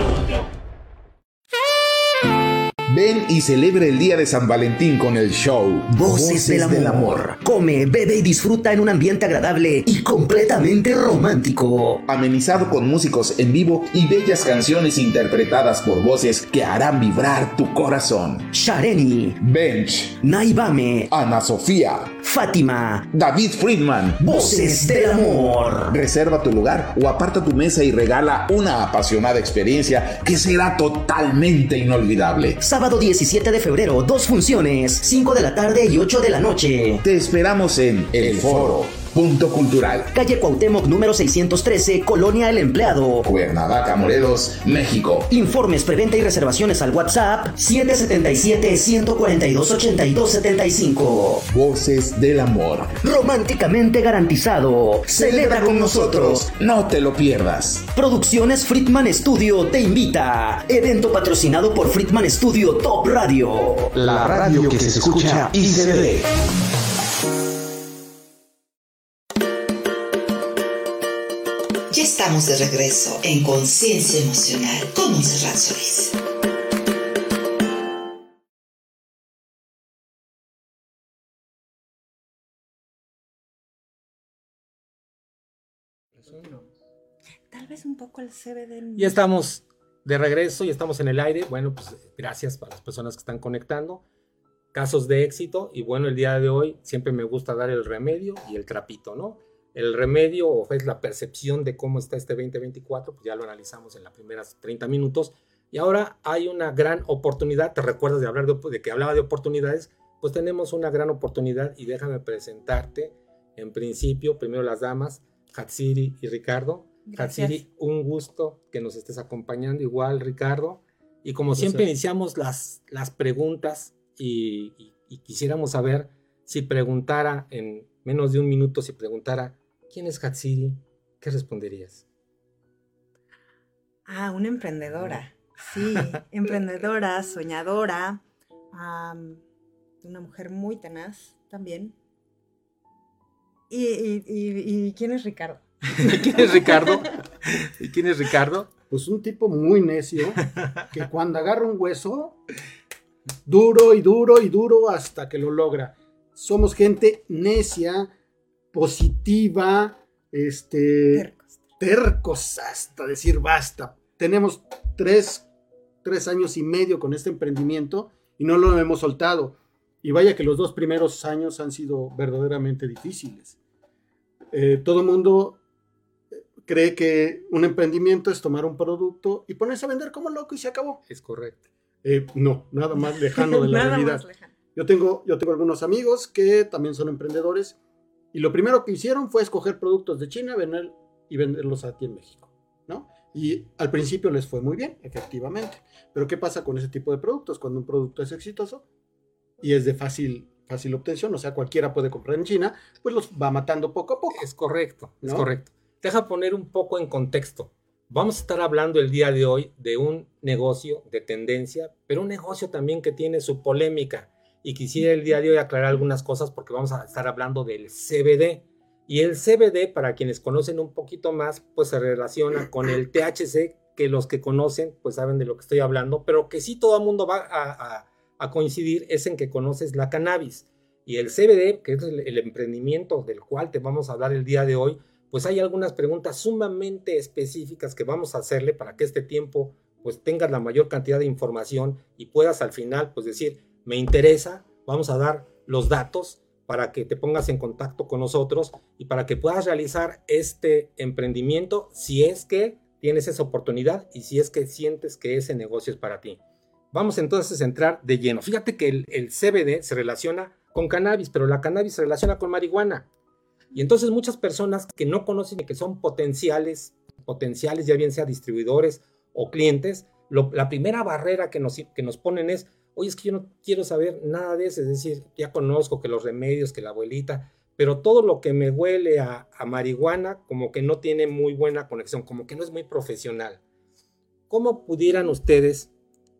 S4: Ven y celebre el día de San Valentín con el show
S5: Voces, del, amor. Come, bebe y disfruta en un ambiente agradable y completamente romántico.
S4: Amenizado con músicos en vivo y bellas canciones interpretadas por voces que harán vibrar tu corazón.
S5: Shareni,
S4: Bench,
S5: Naibame,
S4: Ana Sofía,
S5: Fátima,
S4: David Friedman.
S5: Voces del amor.
S4: Reserva tu lugar o aparta tu mesa y regala una apasionada experiencia que será totalmente inolvidable.
S5: Sábado 17 de febrero, dos funciones, 5 de la tarde y 8 de la noche.
S4: Te esperamos en El Foro Punto Cultural.
S5: Calle Cuauhtémoc número 613, Colonia El Empleado.
S4: Cuernavaca, Morelos, México.
S5: Informes, preventa y reservaciones al WhatsApp 777-142-8275.
S4: Voces del amor.
S5: Románticamente garantizado. Celebra con nosotros.
S4: No te lo pierdas.
S5: Producciones Friedman Studio te invita. Evento patrocinado por Friedman Studio Top Radio.
S4: La radio que se escucha y se ve.
S3: Estamos de regreso en Conciencia Emocional con Monserrat Solís.
S6: Tal vez un poco el CBD.
S2: Ya estamos de regreso y estamos en el aire. Bueno, pues gracias para las personas que están conectando. Casos de éxito y bueno, el día de hoy siempre me gusta dar el remedio y el trapito, ¿no? El remedio o es la percepción de cómo está este 2024, pues ya lo analizamos en las primeras 30 minutos. Y ahora hay una gran oportunidad, te recuerdas de hablar de, de que hablaba de oportunidades, pues tenemos una gran oportunidad y déjame presentarte en principio, primero las damas, Hatsiri y Ricardo.
S6: Gracias.
S2: Hatsiri, un gusto que nos estés acompañando, igual Ricardo. Y como siempre iniciamos las, las preguntas y, y- y quisiéramos saber si preguntara en menos de un minuto, si preguntara, ¿quién es Hatsiri? ¿Qué responderías?
S6: Ah, una emprendedora. Sí, emprendedora, soñadora, una mujer muy tenaz también. ¿Y, y- y- y quién es Ricardo?
S2: ¿Quién es Ricardo? ¿Y quién es Ricardo?
S7: Pues un tipo muy necio que cuando agarra un hueso, duro y duro y duro hasta que lo logra. Somos gente necia, positiva, este,
S6: Tercos.
S7: tercos hasta decir basta. Tenemos tres, tres años y medio con este emprendimiento y no lo hemos soltado. Y vaya que los dos primeros años han sido verdaderamente difíciles. Eh, todo mundo cree que un emprendimiento es tomar un producto y ponerse a vender como loco y se acabó.
S2: Es correcto.
S7: Eh, no, nada más lejano de la
S6: Nada
S7: realidad.
S6: más lejano.
S7: Yo tengo, yo tengo algunos amigos que también son emprendedores y lo primero que hicieron fue escoger productos de China vender, y venderlos aquí en México, ¿no? Y al principio les fue muy bien, efectivamente. Pero ¿qué pasa con ese tipo de productos? Cuando un producto es exitoso y es de fácil, fácil obtención, o sea, cualquiera puede comprar en China, pues los va matando poco a poco.
S2: Es correcto, es correcto. Deja poner un poco en contexto. Vamos a estar hablando el día de hoy de un negocio de tendencia, pero un negocio también que tiene su polémica. Y quisiera el día de hoy aclarar algunas cosas porque vamos a estar hablando del CBD. Y el CBD, para quienes conocen un poquito más, pues se relaciona con el THC, que los que conocen, pues saben de lo que estoy hablando, pero que sí todo el mundo va a, coincidir es en que conoces la cannabis. Y el CBD, que es el, el emprendimiento del cual te vamos a hablar el día de hoy, pues hay algunas preguntas sumamente específicas que vamos a hacerle para que este tiempo pues tengas la mayor cantidad de información y puedas al final pues decir, me interesa, vamos a dar los datos para que te pongas en contacto con nosotros y para que puedas realizar este emprendimiento si es que tienes esa oportunidad y si es que sientes que ese negocio es para ti. Vamos entonces a entrar de lleno. Fíjate que el, el CBD se relaciona con cannabis, pero la cannabis se relaciona con marihuana. Y entonces muchas personas que no conocen y que son potenciales, potenciales, ya bien sea distribuidores o clientes, la primera barrera que nos, que nos ponen es, oye, es que yo no quiero saber nada de eso, es decir, ya conozco que los remedios, que la abuelita, pero todo lo que me huele a, marihuana como que no tiene muy buena conexión, como que no es muy profesional. ¿Cómo pudieran ustedes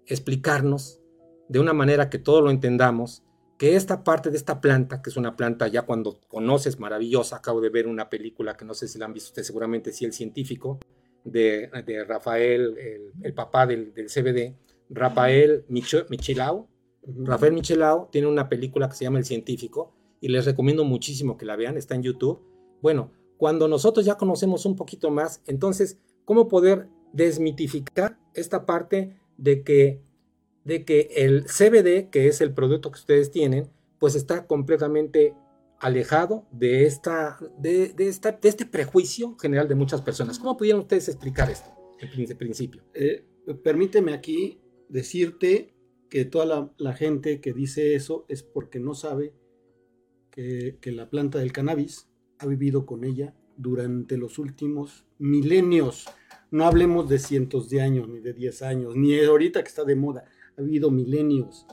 S2: explicarnos de una manera que todos lo entendamos? que esta parte de esta planta, que es una planta ya cuando conoces maravillosa, acabo de ver una película que no sé si la han visto ustedes, seguramente sí, El Científico, de, Rafael, el, el papá del, del, CBD, Rafael Micho, Michelao. Rafael Michelao tiene una película que se llama El Científico y les recomiendo muchísimo que la vean, está en YouTube. Bueno, cuando nosotros ya conocemos un poquito más, entonces, ¿cómo poder desmitificar esta parte de que de que el CBD, que es el producto que ustedes tienen, pues está completamente alejado de, esta, de, de, esta, de este prejuicio general de muchas personas. ¿Cómo pudieron ustedes explicar esto en principio?
S7: Eh, permíteme aquí decirte que toda la, gente que dice eso es porque no sabe que, la planta del cannabis ha vivido con ella durante los últimos milenios. No hablemos de cientos de años, ni de 10 años, ni ahorita que está de moda. Ha habido milenios.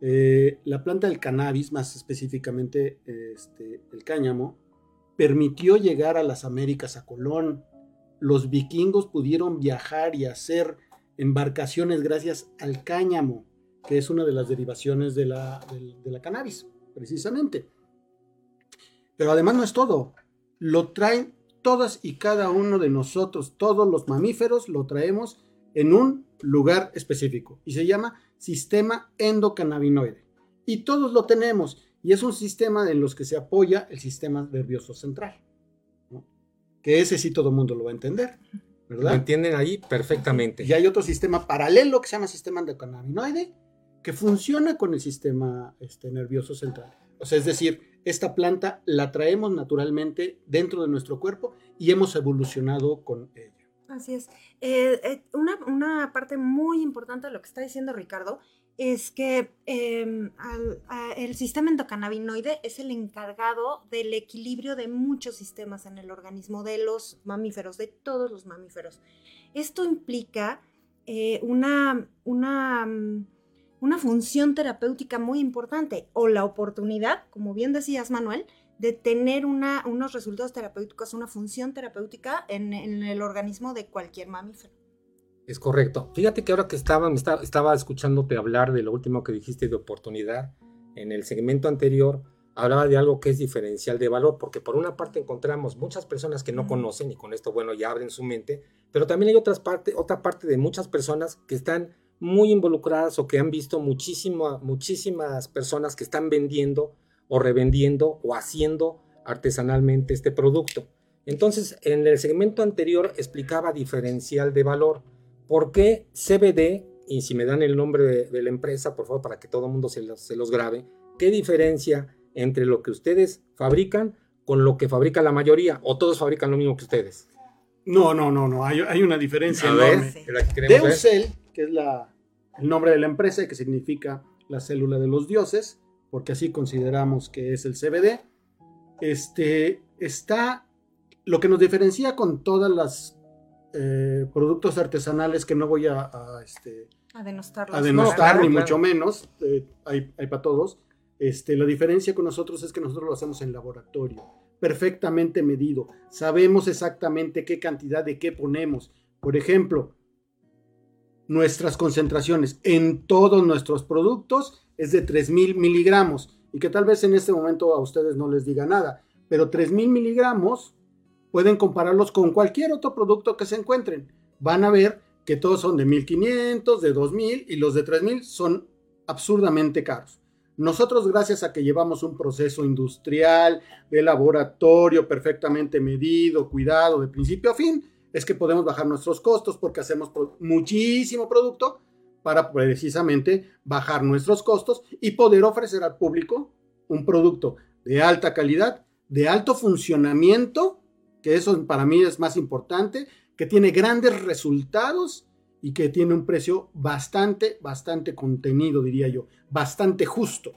S7: Eh, la planta del cannabis, más específicamente este, el cáñamo, permitió llegar a las Américas a Colón. Los vikingos pudieron viajar y hacer embarcaciones gracias al cáñamo, que es una de las derivaciones de la, de la cannabis, precisamente. Pero además no es todo. Lo traen todas y cada uno de nosotros, todos los mamíferos, lo traemos en un lugar específico y se llama sistema endocannabinoide. Y todos lo tenemos y es un sistema en los que se apoya el sistema nervioso central. Que ese sí todo el mundo lo va a entender. ¿Verdad?
S2: Lo entienden ahí perfectamente.
S7: Y hay otro sistema paralelo que se llama sistema endocannabinoide que funciona con el sistema este, nervioso central. O sea, es decir, esta planta la traemos naturalmente dentro de nuestro cuerpo y hemos evolucionado con ella.
S6: Así es. Eh, eh, una, parte muy importante de lo que está diciendo Ricardo es que em, el sistema endocannabinoide es el encargado del equilibrio de muchos sistemas en el organismo de los mamíferos, de todos los mamíferos. Esto implica eh, una, una mm, una función terapéutica muy importante o la oportunidad, como bien decías Manuel, de tener una, unos resultados terapéuticos, una función terapéutica en, el organismo de cualquier mamífero.
S2: Es correcto. Fíjate que ahora que estaba, estaba, estaba escuchándote hablar de lo último que dijiste de oportunidad, en el segmento anterior hablaba de algo que es diferencial de valor, porque por una parte encontramos muchas personas que no conocen y con esto, bueno, ya abren su mente, pero también hay otras parte, otra parte de muchas personas que están muy involucradas o que han visto muchísimas personas que están vendiendo o revendiendo o haciendo artesanalmente este producto. Entonces, en el segmento anterior explicaba diferencial de valor. ¿Por qué CBD? Y si me dan el nombre de, la empresa, por favor, para que todo el mundo se los, se los grabe. ¿Qué diferencia entre lo que ustedes fabrican con lo que fabrica la mayoría? ¿O todos fabrican lo mismo que ustedes?
S7: No, no, no, no. Hay, hay una diferencia enorme. Deusel, que es la, el nombre de la empresa, que significa la célula de los dioses, porque así consideramos que es el CBD. Este está lo que nos diferencia con todas las eh, productos artesanales que no voy a, a, este,
S6: a
S7: denostar, ni mucho menos, eh, hay, hay para todos. Este, la diferencia con nosotros es que nosotros lo hacemos en laboratorio, perfectamente medido. Sabemos exactamente qué cantidad de qué ponemos. Por ejemplo, nuestras concentraciones en todos nuestros productos es de 3.000 miligramos y que tal vez en este momento a ustedes no les diga nada, pero 3.000 miligramos pueden compararlos con cualquier otro producto que se encuentren. Van a ver que todos son de 1.500, de 2.000 y los de 3.000 son absurdamente caros. Nosotros, gracias a que llevamos un proceso industrial, de laboratorio perfectamente medido, cuidado, de principio a fin, es que podemos bajar nuestros costos porque hacemos muchísimo producto para precisamente bajar nuestros costos y poder ofrecer al público un producto de alta calidad, de alto funcionamiento, que eso para mí es más importante, que tiene grandes resultados y que tiene un precio bastante, bastante contenido, diría yo, bastante justo.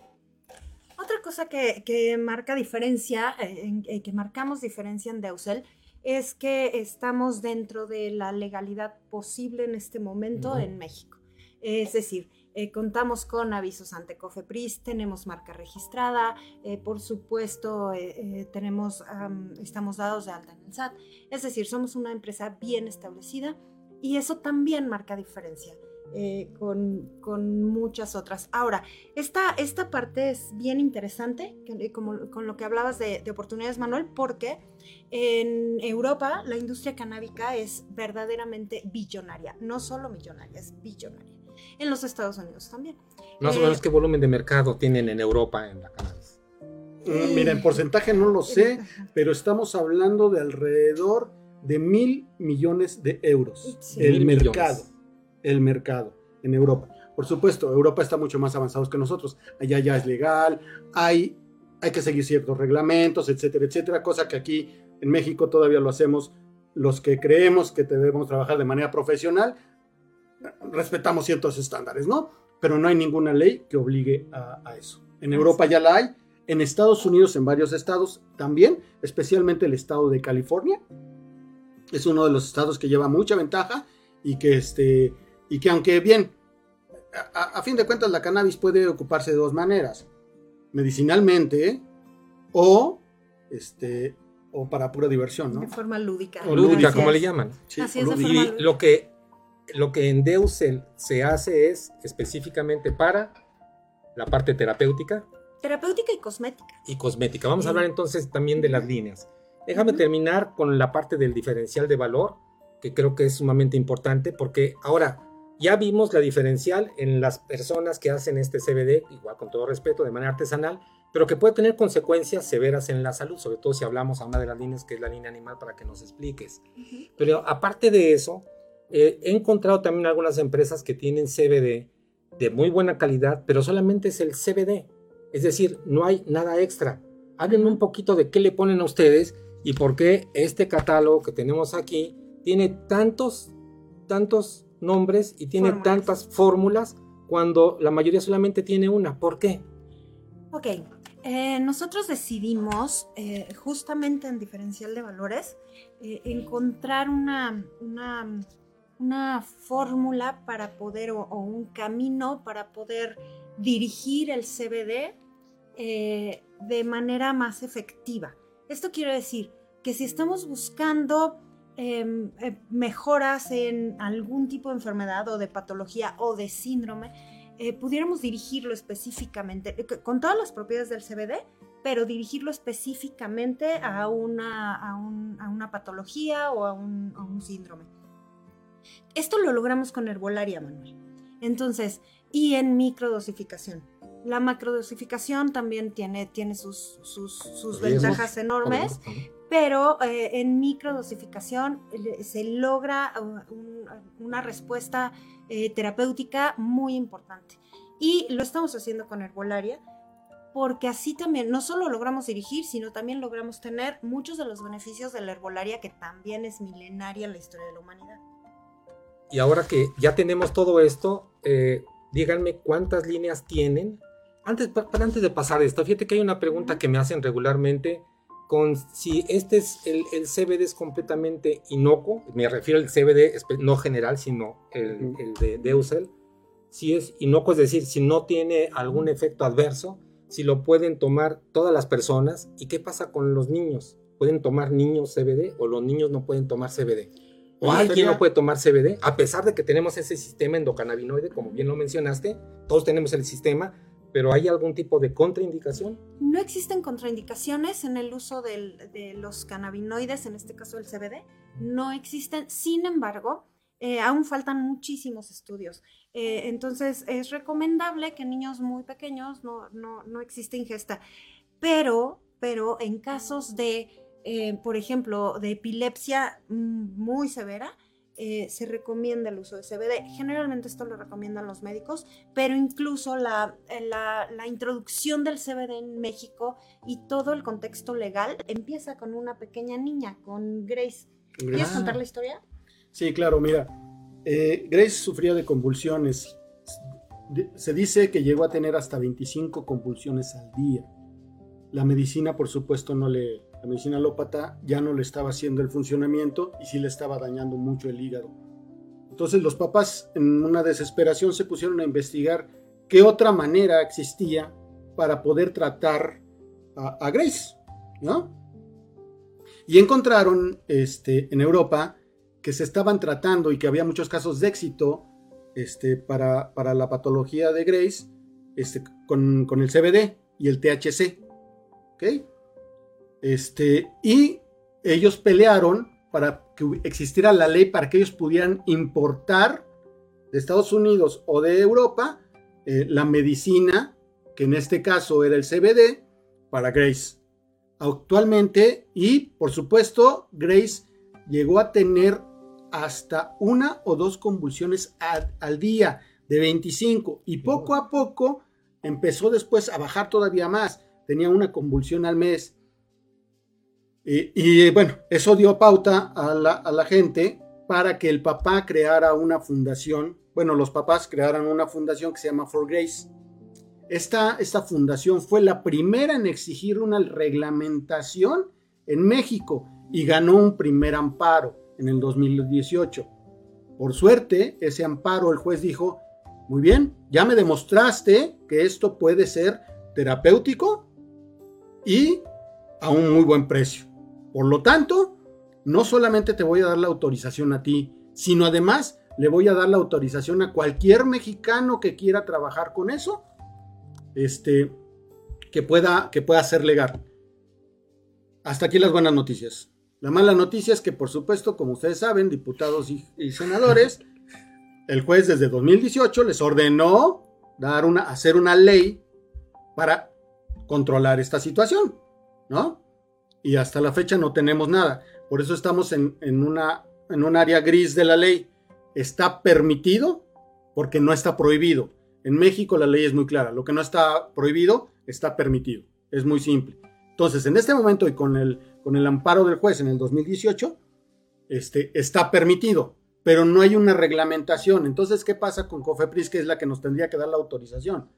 S6: Otra cosa que, marca diferencia, eh, eh, que marcamos diferencia en Deusel, es que estamos dentro de la legalidad posible en este momento en México. Es decir, eh, contamos con avisos ante COFEPRIS, tenemos marca registrada, eh, por supuesto, eh, tenemos, estamos dados de alta en el SAT. Es decir, somos una empresa bien establecida y eso también marca diferencia. Eh, con, muchas otras. Ahora, esta, esta parte es bien interesante, eh, como, con lo que hablabas de, oportunidades, Manuel, porque en Europa la industria canábica es verdaderamente billonaria, no solo millonaria, es billonaria. En los Estados Unidos también.
S2: Más o menos, eh, ¿qué volumen de mercado tienen en Europa en la cannabis?
S7: Mm, mira, en porcentaje no lo sé, pero estamos hablando de alrededor de mil millones de euros. El mercado el mercado en Europa. Por supuesto, Europa está mucho más avanzado que nosotros. Allá ya es legal, hay, hay que seguir ciertos reglamentos, etcétera, etcétera, cosa que aquí en México todavía lo hacemos los que creemos que debemos trabajar de manera profesional, respetamos ciertos estándares, ¿no? Pero no hay ninguna ley que obligue a, eso. En Europa ya la hay, en Estados Unidos, en varios estados también, especialmente el estado de California. Es uno de los estados que lleva mucha ventaja y que, este, y que aunque bien, a, fin de cuentas la cannabis puede ocuparse de dos maneras. Medicinalmente o, este, o para pura diversión, ¿no?
S6: De forma lúdica.
S2: O lúdica, como le llaman.
S6: Así es, de
S2: y lo que, lo que en Deusel se hace es específicamente para la parte terapéutica.
S6: Terapéutica y cosmética.
S2: Y cosmética. Vamos a hablar entonces también de las líneas. Déjame terminar con la parte del diferencial de valor, que creo que es sumamente importante, porque ahora ya vimos la diferencial en las personas que hacen este CBD, igual con todo respeto, de manera artesanal, pero que puede tener consecuencias severas en la salud, sobre todo si hablamos a una de las líneas que es la línea animal para que nos expliques. Pero aparte de eso, eh, he encontrado también algunas empresas que tienen CBD de muy buena calidad, pero solamente es el CBD. Es decir, no hay nada extra. Háblenme un poquito de qué le ponen a ustedes y por qué este catálogo que tenemos aquí tiene tantos, tantos nombres y tiene tantas fórmulas cuando la mayoría solamente tiene una. ¿Por qué?
S6: Ok, eh, nosotros decidimos, eh, justamente en diferencial de valores, eh, encontrar una, una una fórmula para poder o, un camino para poder dirigir el CBD eh, de manera más efectiva. Esto quiere decir que si estamos buscando em, eh, mejoras en algún tipo de enfermedad o de patología o de síndrome, eh, pudiéramos dirigirlo específicamente, con todas las propiedades del CBD, pero dirigirlo específicamente a una, a una patología o a un síndrome. Esto lo logramos con herbolaria, Manuel. Entonces, y en microdosificación. La macrodosificación también tiene, tiene sus, sus, ventajas enormes, pero eh, en microdosificación se logra uh, una respuesta eh, terapéutica muy importante. Y lo estamos haciendo con herbolaria, porque así también no solo logramos dirigir, sino también logramos tener muchos de los beneficios de la herbolaria, que también es milenaria en la historia de la humanidad.
S2: Y ahora que ya tenemos todo esto, eh, díganme cuántas líneas tienen. Antes, para, antes de pasar esto, fíjate que hay una pregunta que me hacen regularmente con si este es el, el CBD es completamente inocuo, me refiero al CBD no general, sino el, el de Deusel, si es inocuo, es decir, si no tiene algún efecto adverso, si lo pueden tomar todas las personas y qué pasa con los niños, pueden tomar niños CBD o los niños no pueden tomar CBD. ¿O alguien no puede tomar CBD? A pesar de que tenemos ese sistema endocannabinoide, como bien lo mencionaste, todos tenemos el sistema, pero ¿hay algún tipo de contraindicación?
S6: No existen contraindicaciones en el uso de los cannabinoides, en este caso el CBD. No existen. Sin embargo, eh, aún faltan muchísimos estudios. Eh, entonces, es recomendable que en niños muy pequeños no, no, no exista ingesta. Pero, pero en casos de eh, por ejemplo, de epilepsia muy severa, eh, se recomienda el uso de CBD. Generalmente esto lo recomiendan los médicos, pero incluso la, la, introducción del CBD en México y todo el contexto legal empieza con una pequeña niña, con Grace. ¿Quieres contar la historia?
S7: Sí, claro, mira. Eh, Grace sufría de convulsiones. Se dice que llegó a tener hasta 25 convulsiones al día. La medicina, por supuesto, no le, la medicina alópata ya no le estaba haciendo el funcionamiento y sí le estaba dañando mucho el hígado. Entonces los papás en una desesperación se pusieron a investigar qué otra manera existía para poder tratar a, Grace, ¿no? Y encontraron este, en Europa que se estaban tratando y que había muchos casos de éxito este, para, para la patología de Grace este, con, con el CBD y el THC. ¿ok? Este, y ellos pelearon para que existiera la ley para que ellos pudieran importar de Estados Unidos o de Europa eh, la medicina, que en este caso era el CBD, para Grace. Actualmente, y por supuesto, Grace llegó a tener hasta una o dos convulsiones al día de 25 y poco a poco empezó después a bajar todavía más. Tenía una convulsión al mes y, bueno, eso dio pauta a la, gente para que el papá creara una fundación, bueno, los papás crearan una fundación que se llama For Grace. esta, esta fundación fue la primera en exigir una reglamentación en México y ganó un primer amparo en el 2018. Por suerte, ese amparo el juez dijo, muy bien, ya me demostraste que esto puede ser terapéutico y a un muy buen precio. Por lo tanto, no solamente te voy a dar la autorización a ti, sino además le voy a dar la autorización a cualquier mexicano que quiera trabajar con eso, este, que pueda, que pueda ser legal. Hasta aquí las buenas noticias. La mala noticia es que, por supuesto, como ustedes saben, diputados y, senadores, el juez desde 2018 les ordenó dar una, hacer una ley para controlar esta situación, ¿no? Y hasta la fecha no tenemos nada. Por eso estamos en, una, en un área gris de la ley. Está permitido porque no está prohibido. En México la ley es muy clara. Lo que no está prohibido está permitido. Es muy simple. Entonces, en este momento y con el, con el amparo del juez en el 2018, este, está permitido, pero no hay una reglamentación. Entonces, ¿qué pasa con COFEPRIS, que es la que nos tendría que dar la autorización?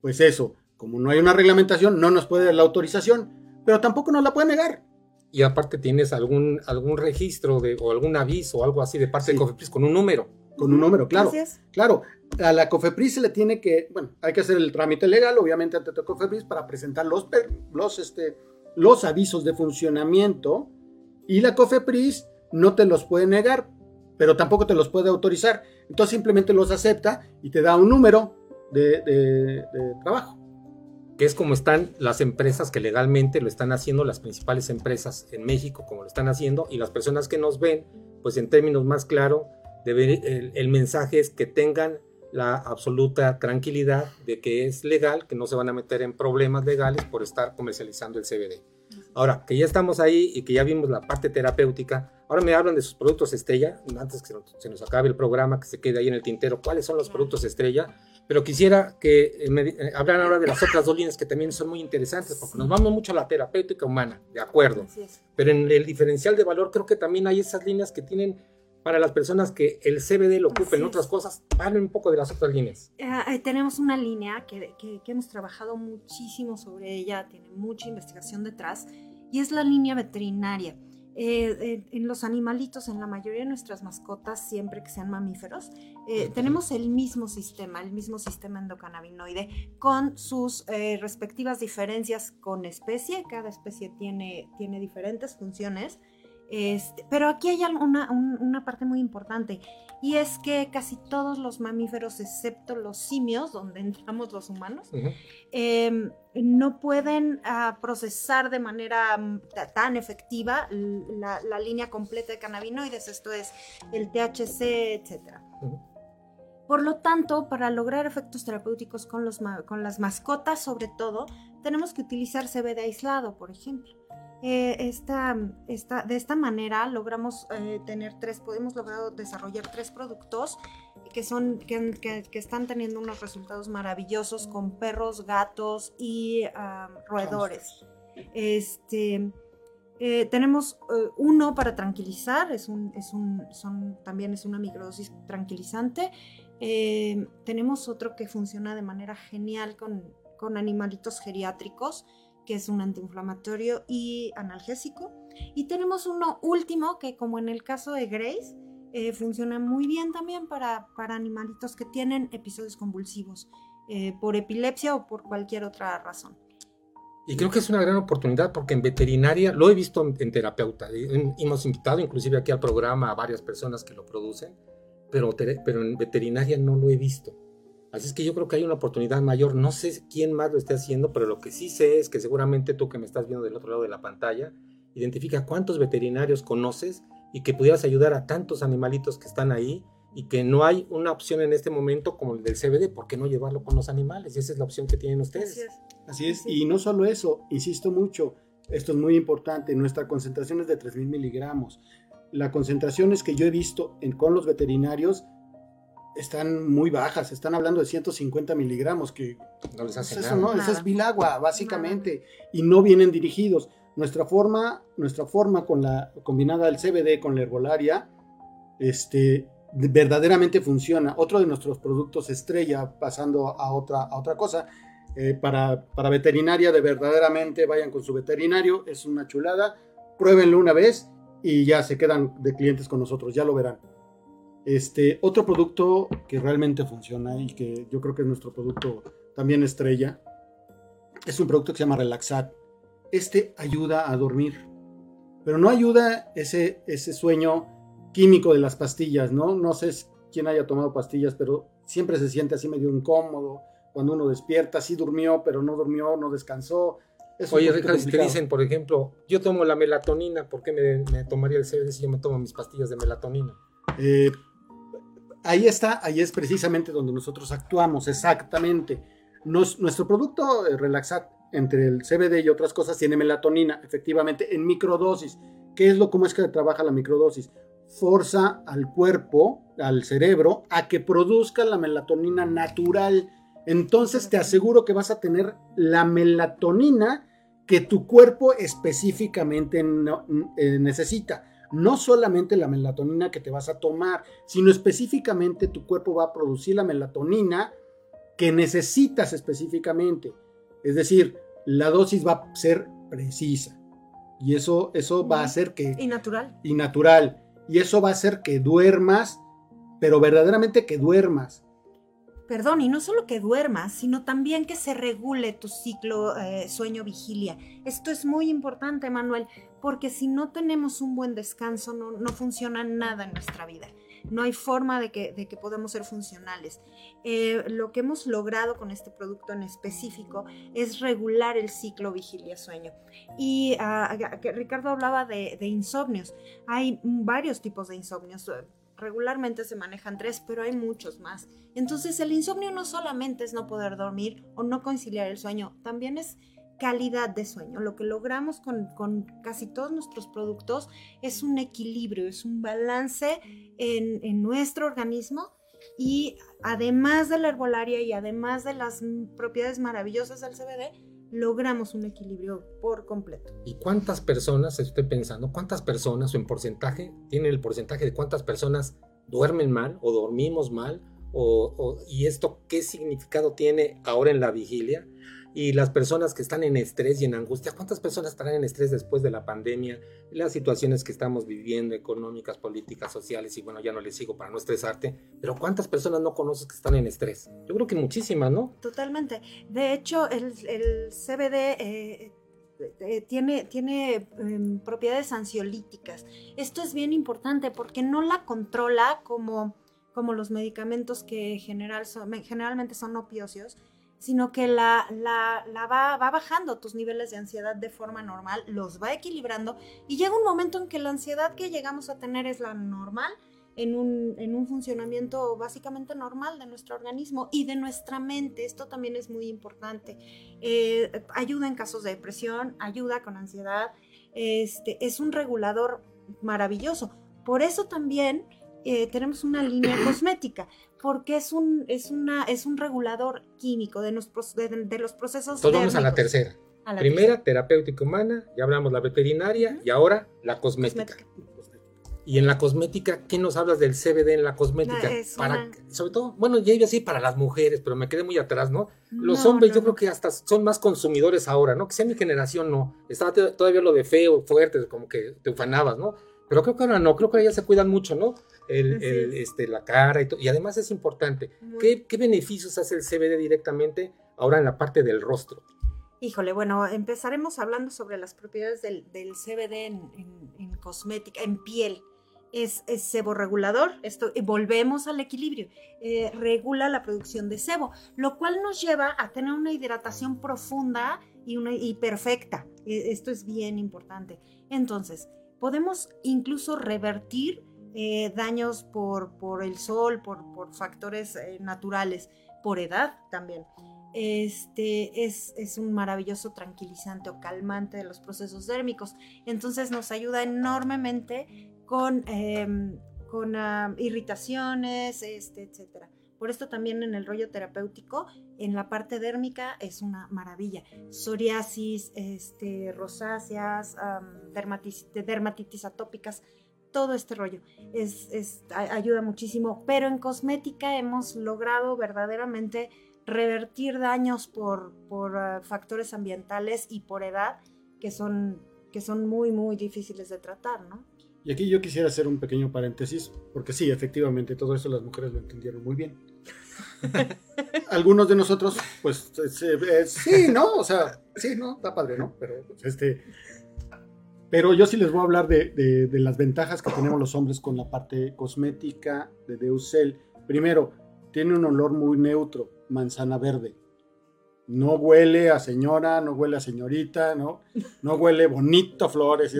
S7: Pues eso, como no hay una reglamentación, no nos puede dar la autorización, pero tampoco nos la puede negar.
S2: Y aparte tienes algún, algún registro de, o algún aviso o algo así de parte de COFEPRIS con un número.
S7: Con un número, claro. Claro, a la COFEPRIS se le tiene que, bueno, hay que hacer el trámite legal, obviamente, ante la COFEPRIS para presentar los, los, este, los avisos de funcionamiento y la COFEPRIS no te los puede negar, pero tampoco te los puede autorizar. Entonces simplemente los acepta y te da un número de, de trabajo.
S2: Que es como están las empresas que legalmente lo están haciendo, las principales empresas en México, como lo están haciendo, y las personas que nos ven, pues en términos más claros, el, el mensaje es que tengan la absoluta tranquilidad de que es legal, que no se van a meter en problemas legales por estar comercializando el CBD. Ahora, que ya estamos ahí y que ya vimos la parte terapéutica, ahora me hablan de sus productos estrella, antes que se nos acabe el programa, que se quede ahí en el tintero, cuáles son los productos estrella, pero quisiera que me eh, hablaran ahora de las otras dos líneas que también son muy interesantes, porque nos vamos mucho a la terapéutica humana, de acuerdo, pero en el diferencial de valor creo que también hay esas líneas que tienen para las personas que el CBD lo ocupen en otras cosas, hablen un poco de las otras líneas.
S6: Eh, tenemos una línea que, que, hemos trabajado muchísimo sobre ella, tiene mucha investigación detrás, y es la línea veterinaria. Eh, en los animalitos, en la mayoría de nuestras mascotas, siempre que sean mamíferos, eh, tenemos el mismo sistema, el mismo sistema endocannabinoide, con sus respectivas diferencias con especie. Cada especie tiene, tiene diferentes funciones. Este, pero aquí hay una, una, parte muy importante y es que casi todos los mamíferos, excepto los simios, donde entramos los humanos, em, no pueden ah, procesar de manera mm, tan efectiva la, línea completa de cannabinoides, esto es el THC, etc. Por lo tanto, para lograr efectos terapéuticos con, los, con las mascotas, sobre todo, tenemos que utilizar CBD aislado, por ejemplo. Eh, esta, de esta manera logramos eh, tener tres, podemos lograr desarrollar tres productos que, son, que, están teniendo unos resultados maravillosos con perros, gatos y roedores. Este, eh, tenemos uno para tranquilizar, es un, es un, son, también es una microdosis tranquilizante. tenemos otro que funciona de manera genial con, con animalitos geriátricos que es un antiinflamatorio y analgésico. Y tenemos uno último que como en el caso de Grace, eh, funciona muy bien también para, para, animalitos que tienen episodios convulsivos eh, por epilepsia o por cualquier otra razón.
S2: Y creo que es una gran oportunidad porque en veterinaria, lo he visto en, terapeuta, hemos invitado inclusive aquí al programa a varias personas que lo producen, pero, pero en veterinaria no lo he visto. Así es que yo creo que hay una oportunidad mayor. No sé quién más lo esté haciendo, pero lo que sí sé es que seguramente tú que me estás viendo del otro lado de la pantalla, identifica cuántos veterinarios conoces y que pudieras ayudar a tantos animalitos que están ahí y que no hay una opción en este momento como el del CBD. ¿Por qué no llevarlo con los animales? Y esa es la opción que tienen ustedes.
S7: Así es. Y no solo eso, insisto mucho, esto es muy importante, nuestra concentración es de 3.000 miligramos. La concentración es que yo he visto en, con los veterinarios están muy bajas, están hablando de 150 miligramos, que
S2: no les hace
S7: eso no, eso es bilagua, básicamente, y no vienen dirigidos. Nuestra forma, nuestra forma con la combinada del CBD con la herbolaria, este, verdaderamente funciona. Otro de nuestros productos estrella, pasando a otra, a otra cosa, eh, para, para, veterinaria, de verdaderamente vayan con su veterinario, es una chulada, pruébenlo una vez y ya se quedan de clientes con nosotros, ya lo verán. Este, otro producto que realmente funciona y que yo creo que es nuestro producto también estrella, es un producto que se llama Relaxat. Este ayuda a dormir, pero no ayuda ese, ese sueño químico de las pastillas, ¿no? No sé quién haya tomado pastillas, pero siempre se siente así medio incómodo cuando uno despierta, sí durmió, pero no durmió, no descansó.
S2: Oye, Ricardo, si te dicen, por ejemplo, yo tomo la melatonina, ¿por qué me, tomaría el CBD si yo me tomo mis pastillas de melatonina?
S7: Eh, ahí está, ahí es precisamente donde nosotros actuamos, exactamente. nuestro producto eh, Relaxat, entre el CBD y otras cosas, tiene melatonina, efectivamente, en microdosis. ¿Qué es lo, cómo es que trabaja la microdosis? Forza al cuerpo, al cerebro, a que produzca la melatonina natural. Entonces te aseguro que vas a tener la melatonina que tu cuerpo específicamente eh, necesita. No solamente la melatonina que te vas a tomar, sino específicamente tu cuerpo va a producir la melatonina que necesitas específicamente. Es decir, la dosis va a ser precisa. Y eso, eso va a hacer que...
S6: Y natural.
S7: Y natural. Y eso va a hacer que duermas, pero verdaderamente que duermas.
S6: Perdón, y no solo que duermas, sino también que se regule tu ciclo eh, sueño-vigilia. Esto es muy importante, Manuel, porque si no tenemos un buen descanso, no, no funciona nada en nuestra vida no hay forma de que, de que podamos ser funcionales. Eh, lo que hemos logrado con este producto en específico es regular el ciclo vigilia-sueño. Y ah, Ricardo hablaba de, de insomnios. Hay varios tipos de insomnios regularmente se manejan tres, pero hay muchos más. Entonces el insomnio no solamente es no poder dormir o no conciliar el sueño, también es calidad de sueño. Lo que logramos con, casi todos nuestros productos es un equilibrio, es un balance en, nuestro organismo y además de la herbolaria y además de las propiedades maravillosas del CBD, logramos un equilibrio por completo.
S2: ¿Y cuántas personas, estoy pensando, cuántas personas o en porcentaje, tienen el porcentaje de cuántas personas duermen mal o dormimos mal? O, ¿Y esto qué significado tiene ahora en la vigilia? Y las personas que están en estrés y en angustia, ¿cuántas personas estarán en estrés después de la pandemia, las situaciones que estamos viviendo, económicas, políticas, sociales? Y bueno, ya no les sigo para no estresarte, pero ¿cuántas personas no conoces que están en estrés? Yo creo que muchísimas, ¿no?
S6: Totalmente. De hecho, el, CBD... Eh, eh, tiene, tiene em, propiedades ansiolíticas. Esto es bien importante porque no la controla como, como los medicamentos que general generalmente son opiocios, sino que la, la, va, bajando tus niveles de ansiedad de forma normal, los va equilibrando y llega un momento en que la ansiedad que llegamos a tener es la normal, en un, funcionamiento básicamente normal de nuestro organismo y de nuestra mente. Esto también es muy importante. Eh, ayuda en casos de depresión, ayuda con ansiedad, este, es un regulador maravilloso. Por eso también eh, tenemos una línea cosmética porque es un, es una, es un regulador químico de, los, de, los procesos.
S2: Entonces vamos a la tercera. Primera, terapéutica humana, ya hablamos la veterinaria y ahora la cosmética. Y en la cosmética, ¿qué nos hablas del CBD en la cosmética? para, Sobre todo, bueno, ya iba así para las mujeres, pero me quedé muy atrás, ¿no? Los hombres yo creo que hasta son más consumidores ahora, ¿no? Que sea mi generación, no. Estaba todavía lo de feo, fuerte, como que te ufanabas, ¿no? Pero creo que ahora no, creo que ahora ya se cuidan mucho, ¿no? El, este, la cara y todo. Y además es importante, ¿qué, beneficios hace el CBD directamente ahora en la parte del rostro?
S6: Híjole, bueno, empezaremos hablando sobre las propiedades del, CBD en, cosmética, en piel. Es, es seborregulador, esto, volvemos al equilibrio, eh, regula la producción de sebo, lo cual nos lleva a tener una hidratación profunda y, una, y perfecta. E, esto es bien importante. Entonces, podemos incluso revertir eh, daños por, por, el sol, por, por factores eh, naturales, por edad también. Este es, es, un maravilloso tranquilizante o calmante de los procesos dérmicos. Entonces nos ayuda enormemente con, em, con ah, irritaciones, este, etc. Por esto también en el rollo terapéutico, en la parte dérmica es una maravilla. Psoriasis, este, rosáceas, dermatitis, dermatitis atópicas, todo este rollo. Es, ayuda muchísimo, pero en cosmética hemos logrado verdaderamente revertir daños por, por uh, factores ambientales y por edad que son, que son muy, muy difíciles de tratar, ¿no?
S7: Y aquí yo quisiera hacer un pequeño paréntesis, porque sí, efectivamente, todo eso las mujeres lo entendieron muy bien. Algunos de nosotros, pues, sí, ¿no? O sea, sí, ¿no? Está padre, ¿no? Pero, pues, este... Pero yo sí les voy a hablar de, de, las ventajas que tenemos los hombres con la parte cosmética de Deusel. Primero, tiene un olor muy neutro, manzana verde. No huele a señora, no huele a señorita, ¿no? No huele bonito flores.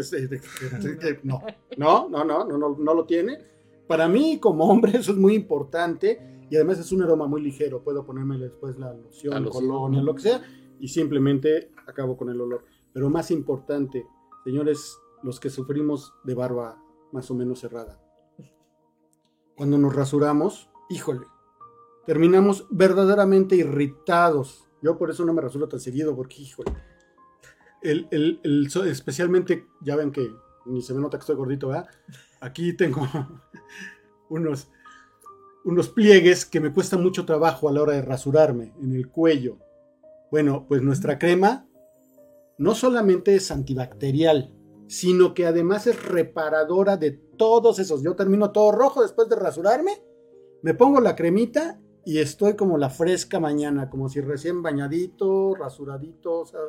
S7: no, no, no, no, no, no lo tiene. Para mí, como hombre, eso es muy importante y además es un aroma muy ligero. Puedo ponerme después la loción, la colonia, lo que sea, y simplemente acabo con el olor. Pero más importante, señores, los que sufrimos de barba más o menos cerrada. Cuando nos rasuramos, híjole, terminamos verdaderamente irritados. Yo por eso no me rasuro tan seguido, porque, híjole, el, el, especialmente, ya ven que ni se me nota que estoy gordito, ¿verdad? Aquí tengo unos unos pliegues que me cuesta mucho trabajo a la hora de rasurarme en el cuello. Bueno, pues nuestra crema no solamente es antibacterial, sino que además es reparadora de todos esos. Yo termino todo rojo después de rasurarme, me pongo la cremita y estoy como la fresca mañana, como si recién bañadito, rasuradito, o sea,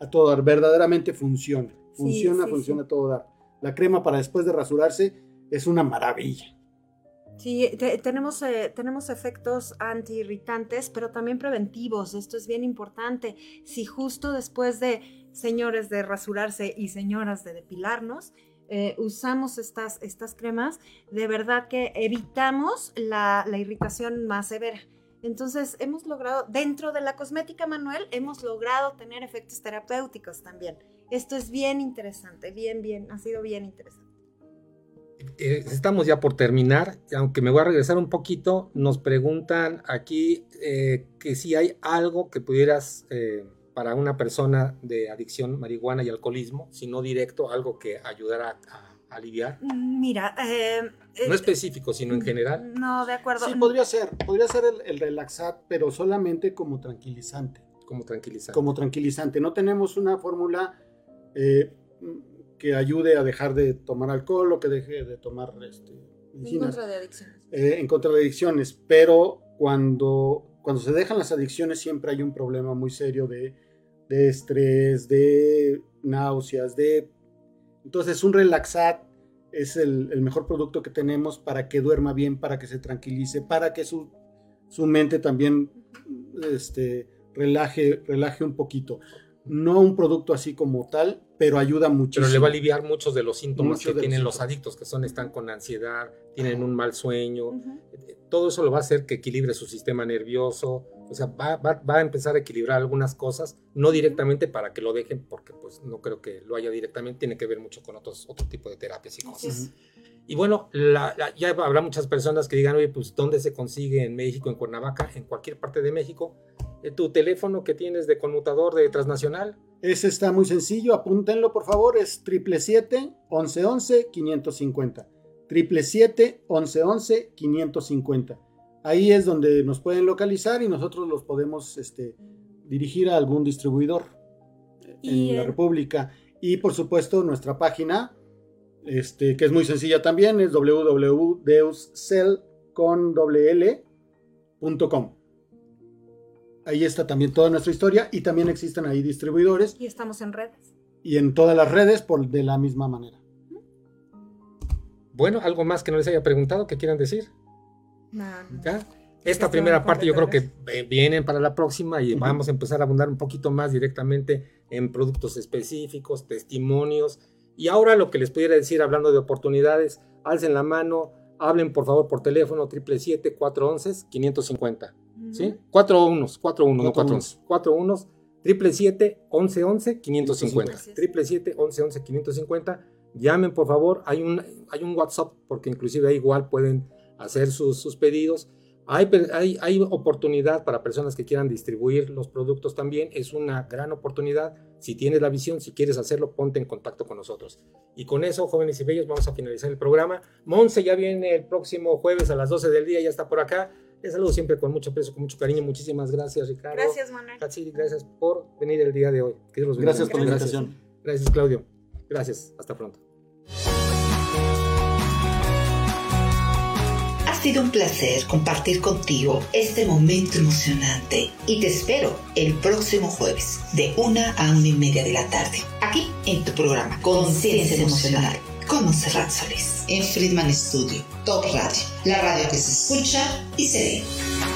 S7: a todo dar. Verdaderamente funciona. Funciona, funciona a todo dar. La crema para después de rasurarse es una maravilla.
S6: Sí, tenemos, eh, tenemos efectos antiirritantes, pero también preventivos. Esto es bien importante. Si justo después de señores de rasurarse y señoras de depilarnos, eh, usamos estas, estas cremas, de verdad que evitamos la, la irritación más severa. Entonces, hemos logrado, dentro de la cosmética manual, hemos logrado tener efectos terapéuticos también. Esto es bien interesante, bien, bien, ha sido bien interesante.
S2: Eh, estamos ya por terminar, aunque me voy a regresar un poquito, nos preguntan aquí eh, que si hay algo que pudieras eh, para una persona de adicción, marihuana y alcoholismo, si no directo, algo que ayudara a, aliviar.
S6: Mira,
S2: no específico, sino en general.
S6: No, de acuerdo.
S7: Sí, podría ser, podría ser el, el relaxat, pero solamente como tranquilizante.
S2: Como tranquilizante.
S7: Como tranquilizante. No tenemos una fórmula que ayude a dejar de tomar alcohol o que deje de tomar este,
S6: En contra de adicciones.
S7: Eh, en contra de adicciones, pero cuando, cuando se dejan las adicciones siempre hay un problema muy serio de, de estrés, de náuseas, de... Entonces un relaxat es el, el, mejor producto que tenemos para que duerma bien, para que se tranquilice, para que su, su mente también este, relaje, relaje un poquito no un producto así como tal, pero ayuda muchísimo.
S2: Pero le va a aliviar muchos de los síntomas que tienen los, adictos, que son, están con ansiedad, tienen un mal sueño. Todo eso lo va a hacer que equilibre su sistema nervioso. O sea, va, a empezar a equilibrar algunas cosas, no directamente para que lo dejen, porque pues no creo que lo haya directamente, tiene que ver mucho con otros, otro tipo de terapias y cosas. Y bueno, ya habrá muchas personas que digan, oye, pues ¿dónde se consigue en México, en Cuernavaca, en cualquier parte de México? tu teléfono que tienes de conmutador de transnacional.
S7: Ese está muy sencillo, apúntenlo por favor, es 777-1111-550. 777-1111-550. Ahí es donde nos pueden localizar y nosotros los podemos este, dirigir a algún distribuidor en la República. Y por supuesto nuestra página, este, que es muy sencilla también, es www.deuscell.com. Ahí está también toda nuestra historia y también existen ahí distribuidores.
S6: Y estamos en redes.
S7: Y en todas las redes por de la misma manera.
S2: Bueno, algo más que no les haya preguntado que quieran decir.
S6: Nada.
S2: Esta primera parte yo creo que vienen para la próxima y vamos a empezar a abundar un poquito más directamente en productos específicos, testimonios. Y ahora lo que les pudiera decir hablando de oportunidades, alcen la mano, hablen por favor por teléfono 777-411-550. ¿Sí? Cuatro unos, cuatro unos, no cuatro unos. Cuatro unos, triple siete, once, once, quinientos cincuenta. Triple siete, once, once, quinientos cincuenta. Llamen, por favor. Hay un, hay un WhatsApp, porque inclusive ahí igual pueden hacer sus, sus pedidos. Hay, hay, hay, oportunidad para personas que quieran distribuir los productos también. Es una gran oportunidad. Si tienes la visión, si quieres hacerlo, ponte en contacto con nosotros. Y con eso, jóvenes y bellos, vamos a finalizar el programa. Monse ya viene el próximo jueves a las 12 del día, ya está por acá. Les saludo siempre con mucho aprecio, con mucho cariño. Muchísimas gracias, Ricardo.
S6: Gracias, Manuel.
S2: gracias por venir el día de hoy.
S7: gracias por la invitación.
S2: Gracias, Claudio. Gracias. Hasta pronto.
S3: Sido un placer compartir contigo este momento emocionante y te espero el próximo jueves de una a una y media de la tarde, aquí en tu programa Conciencia Emocional con Monserrat Solís en Friedman Studio, Top Radio, la radio que se escucha y se ve.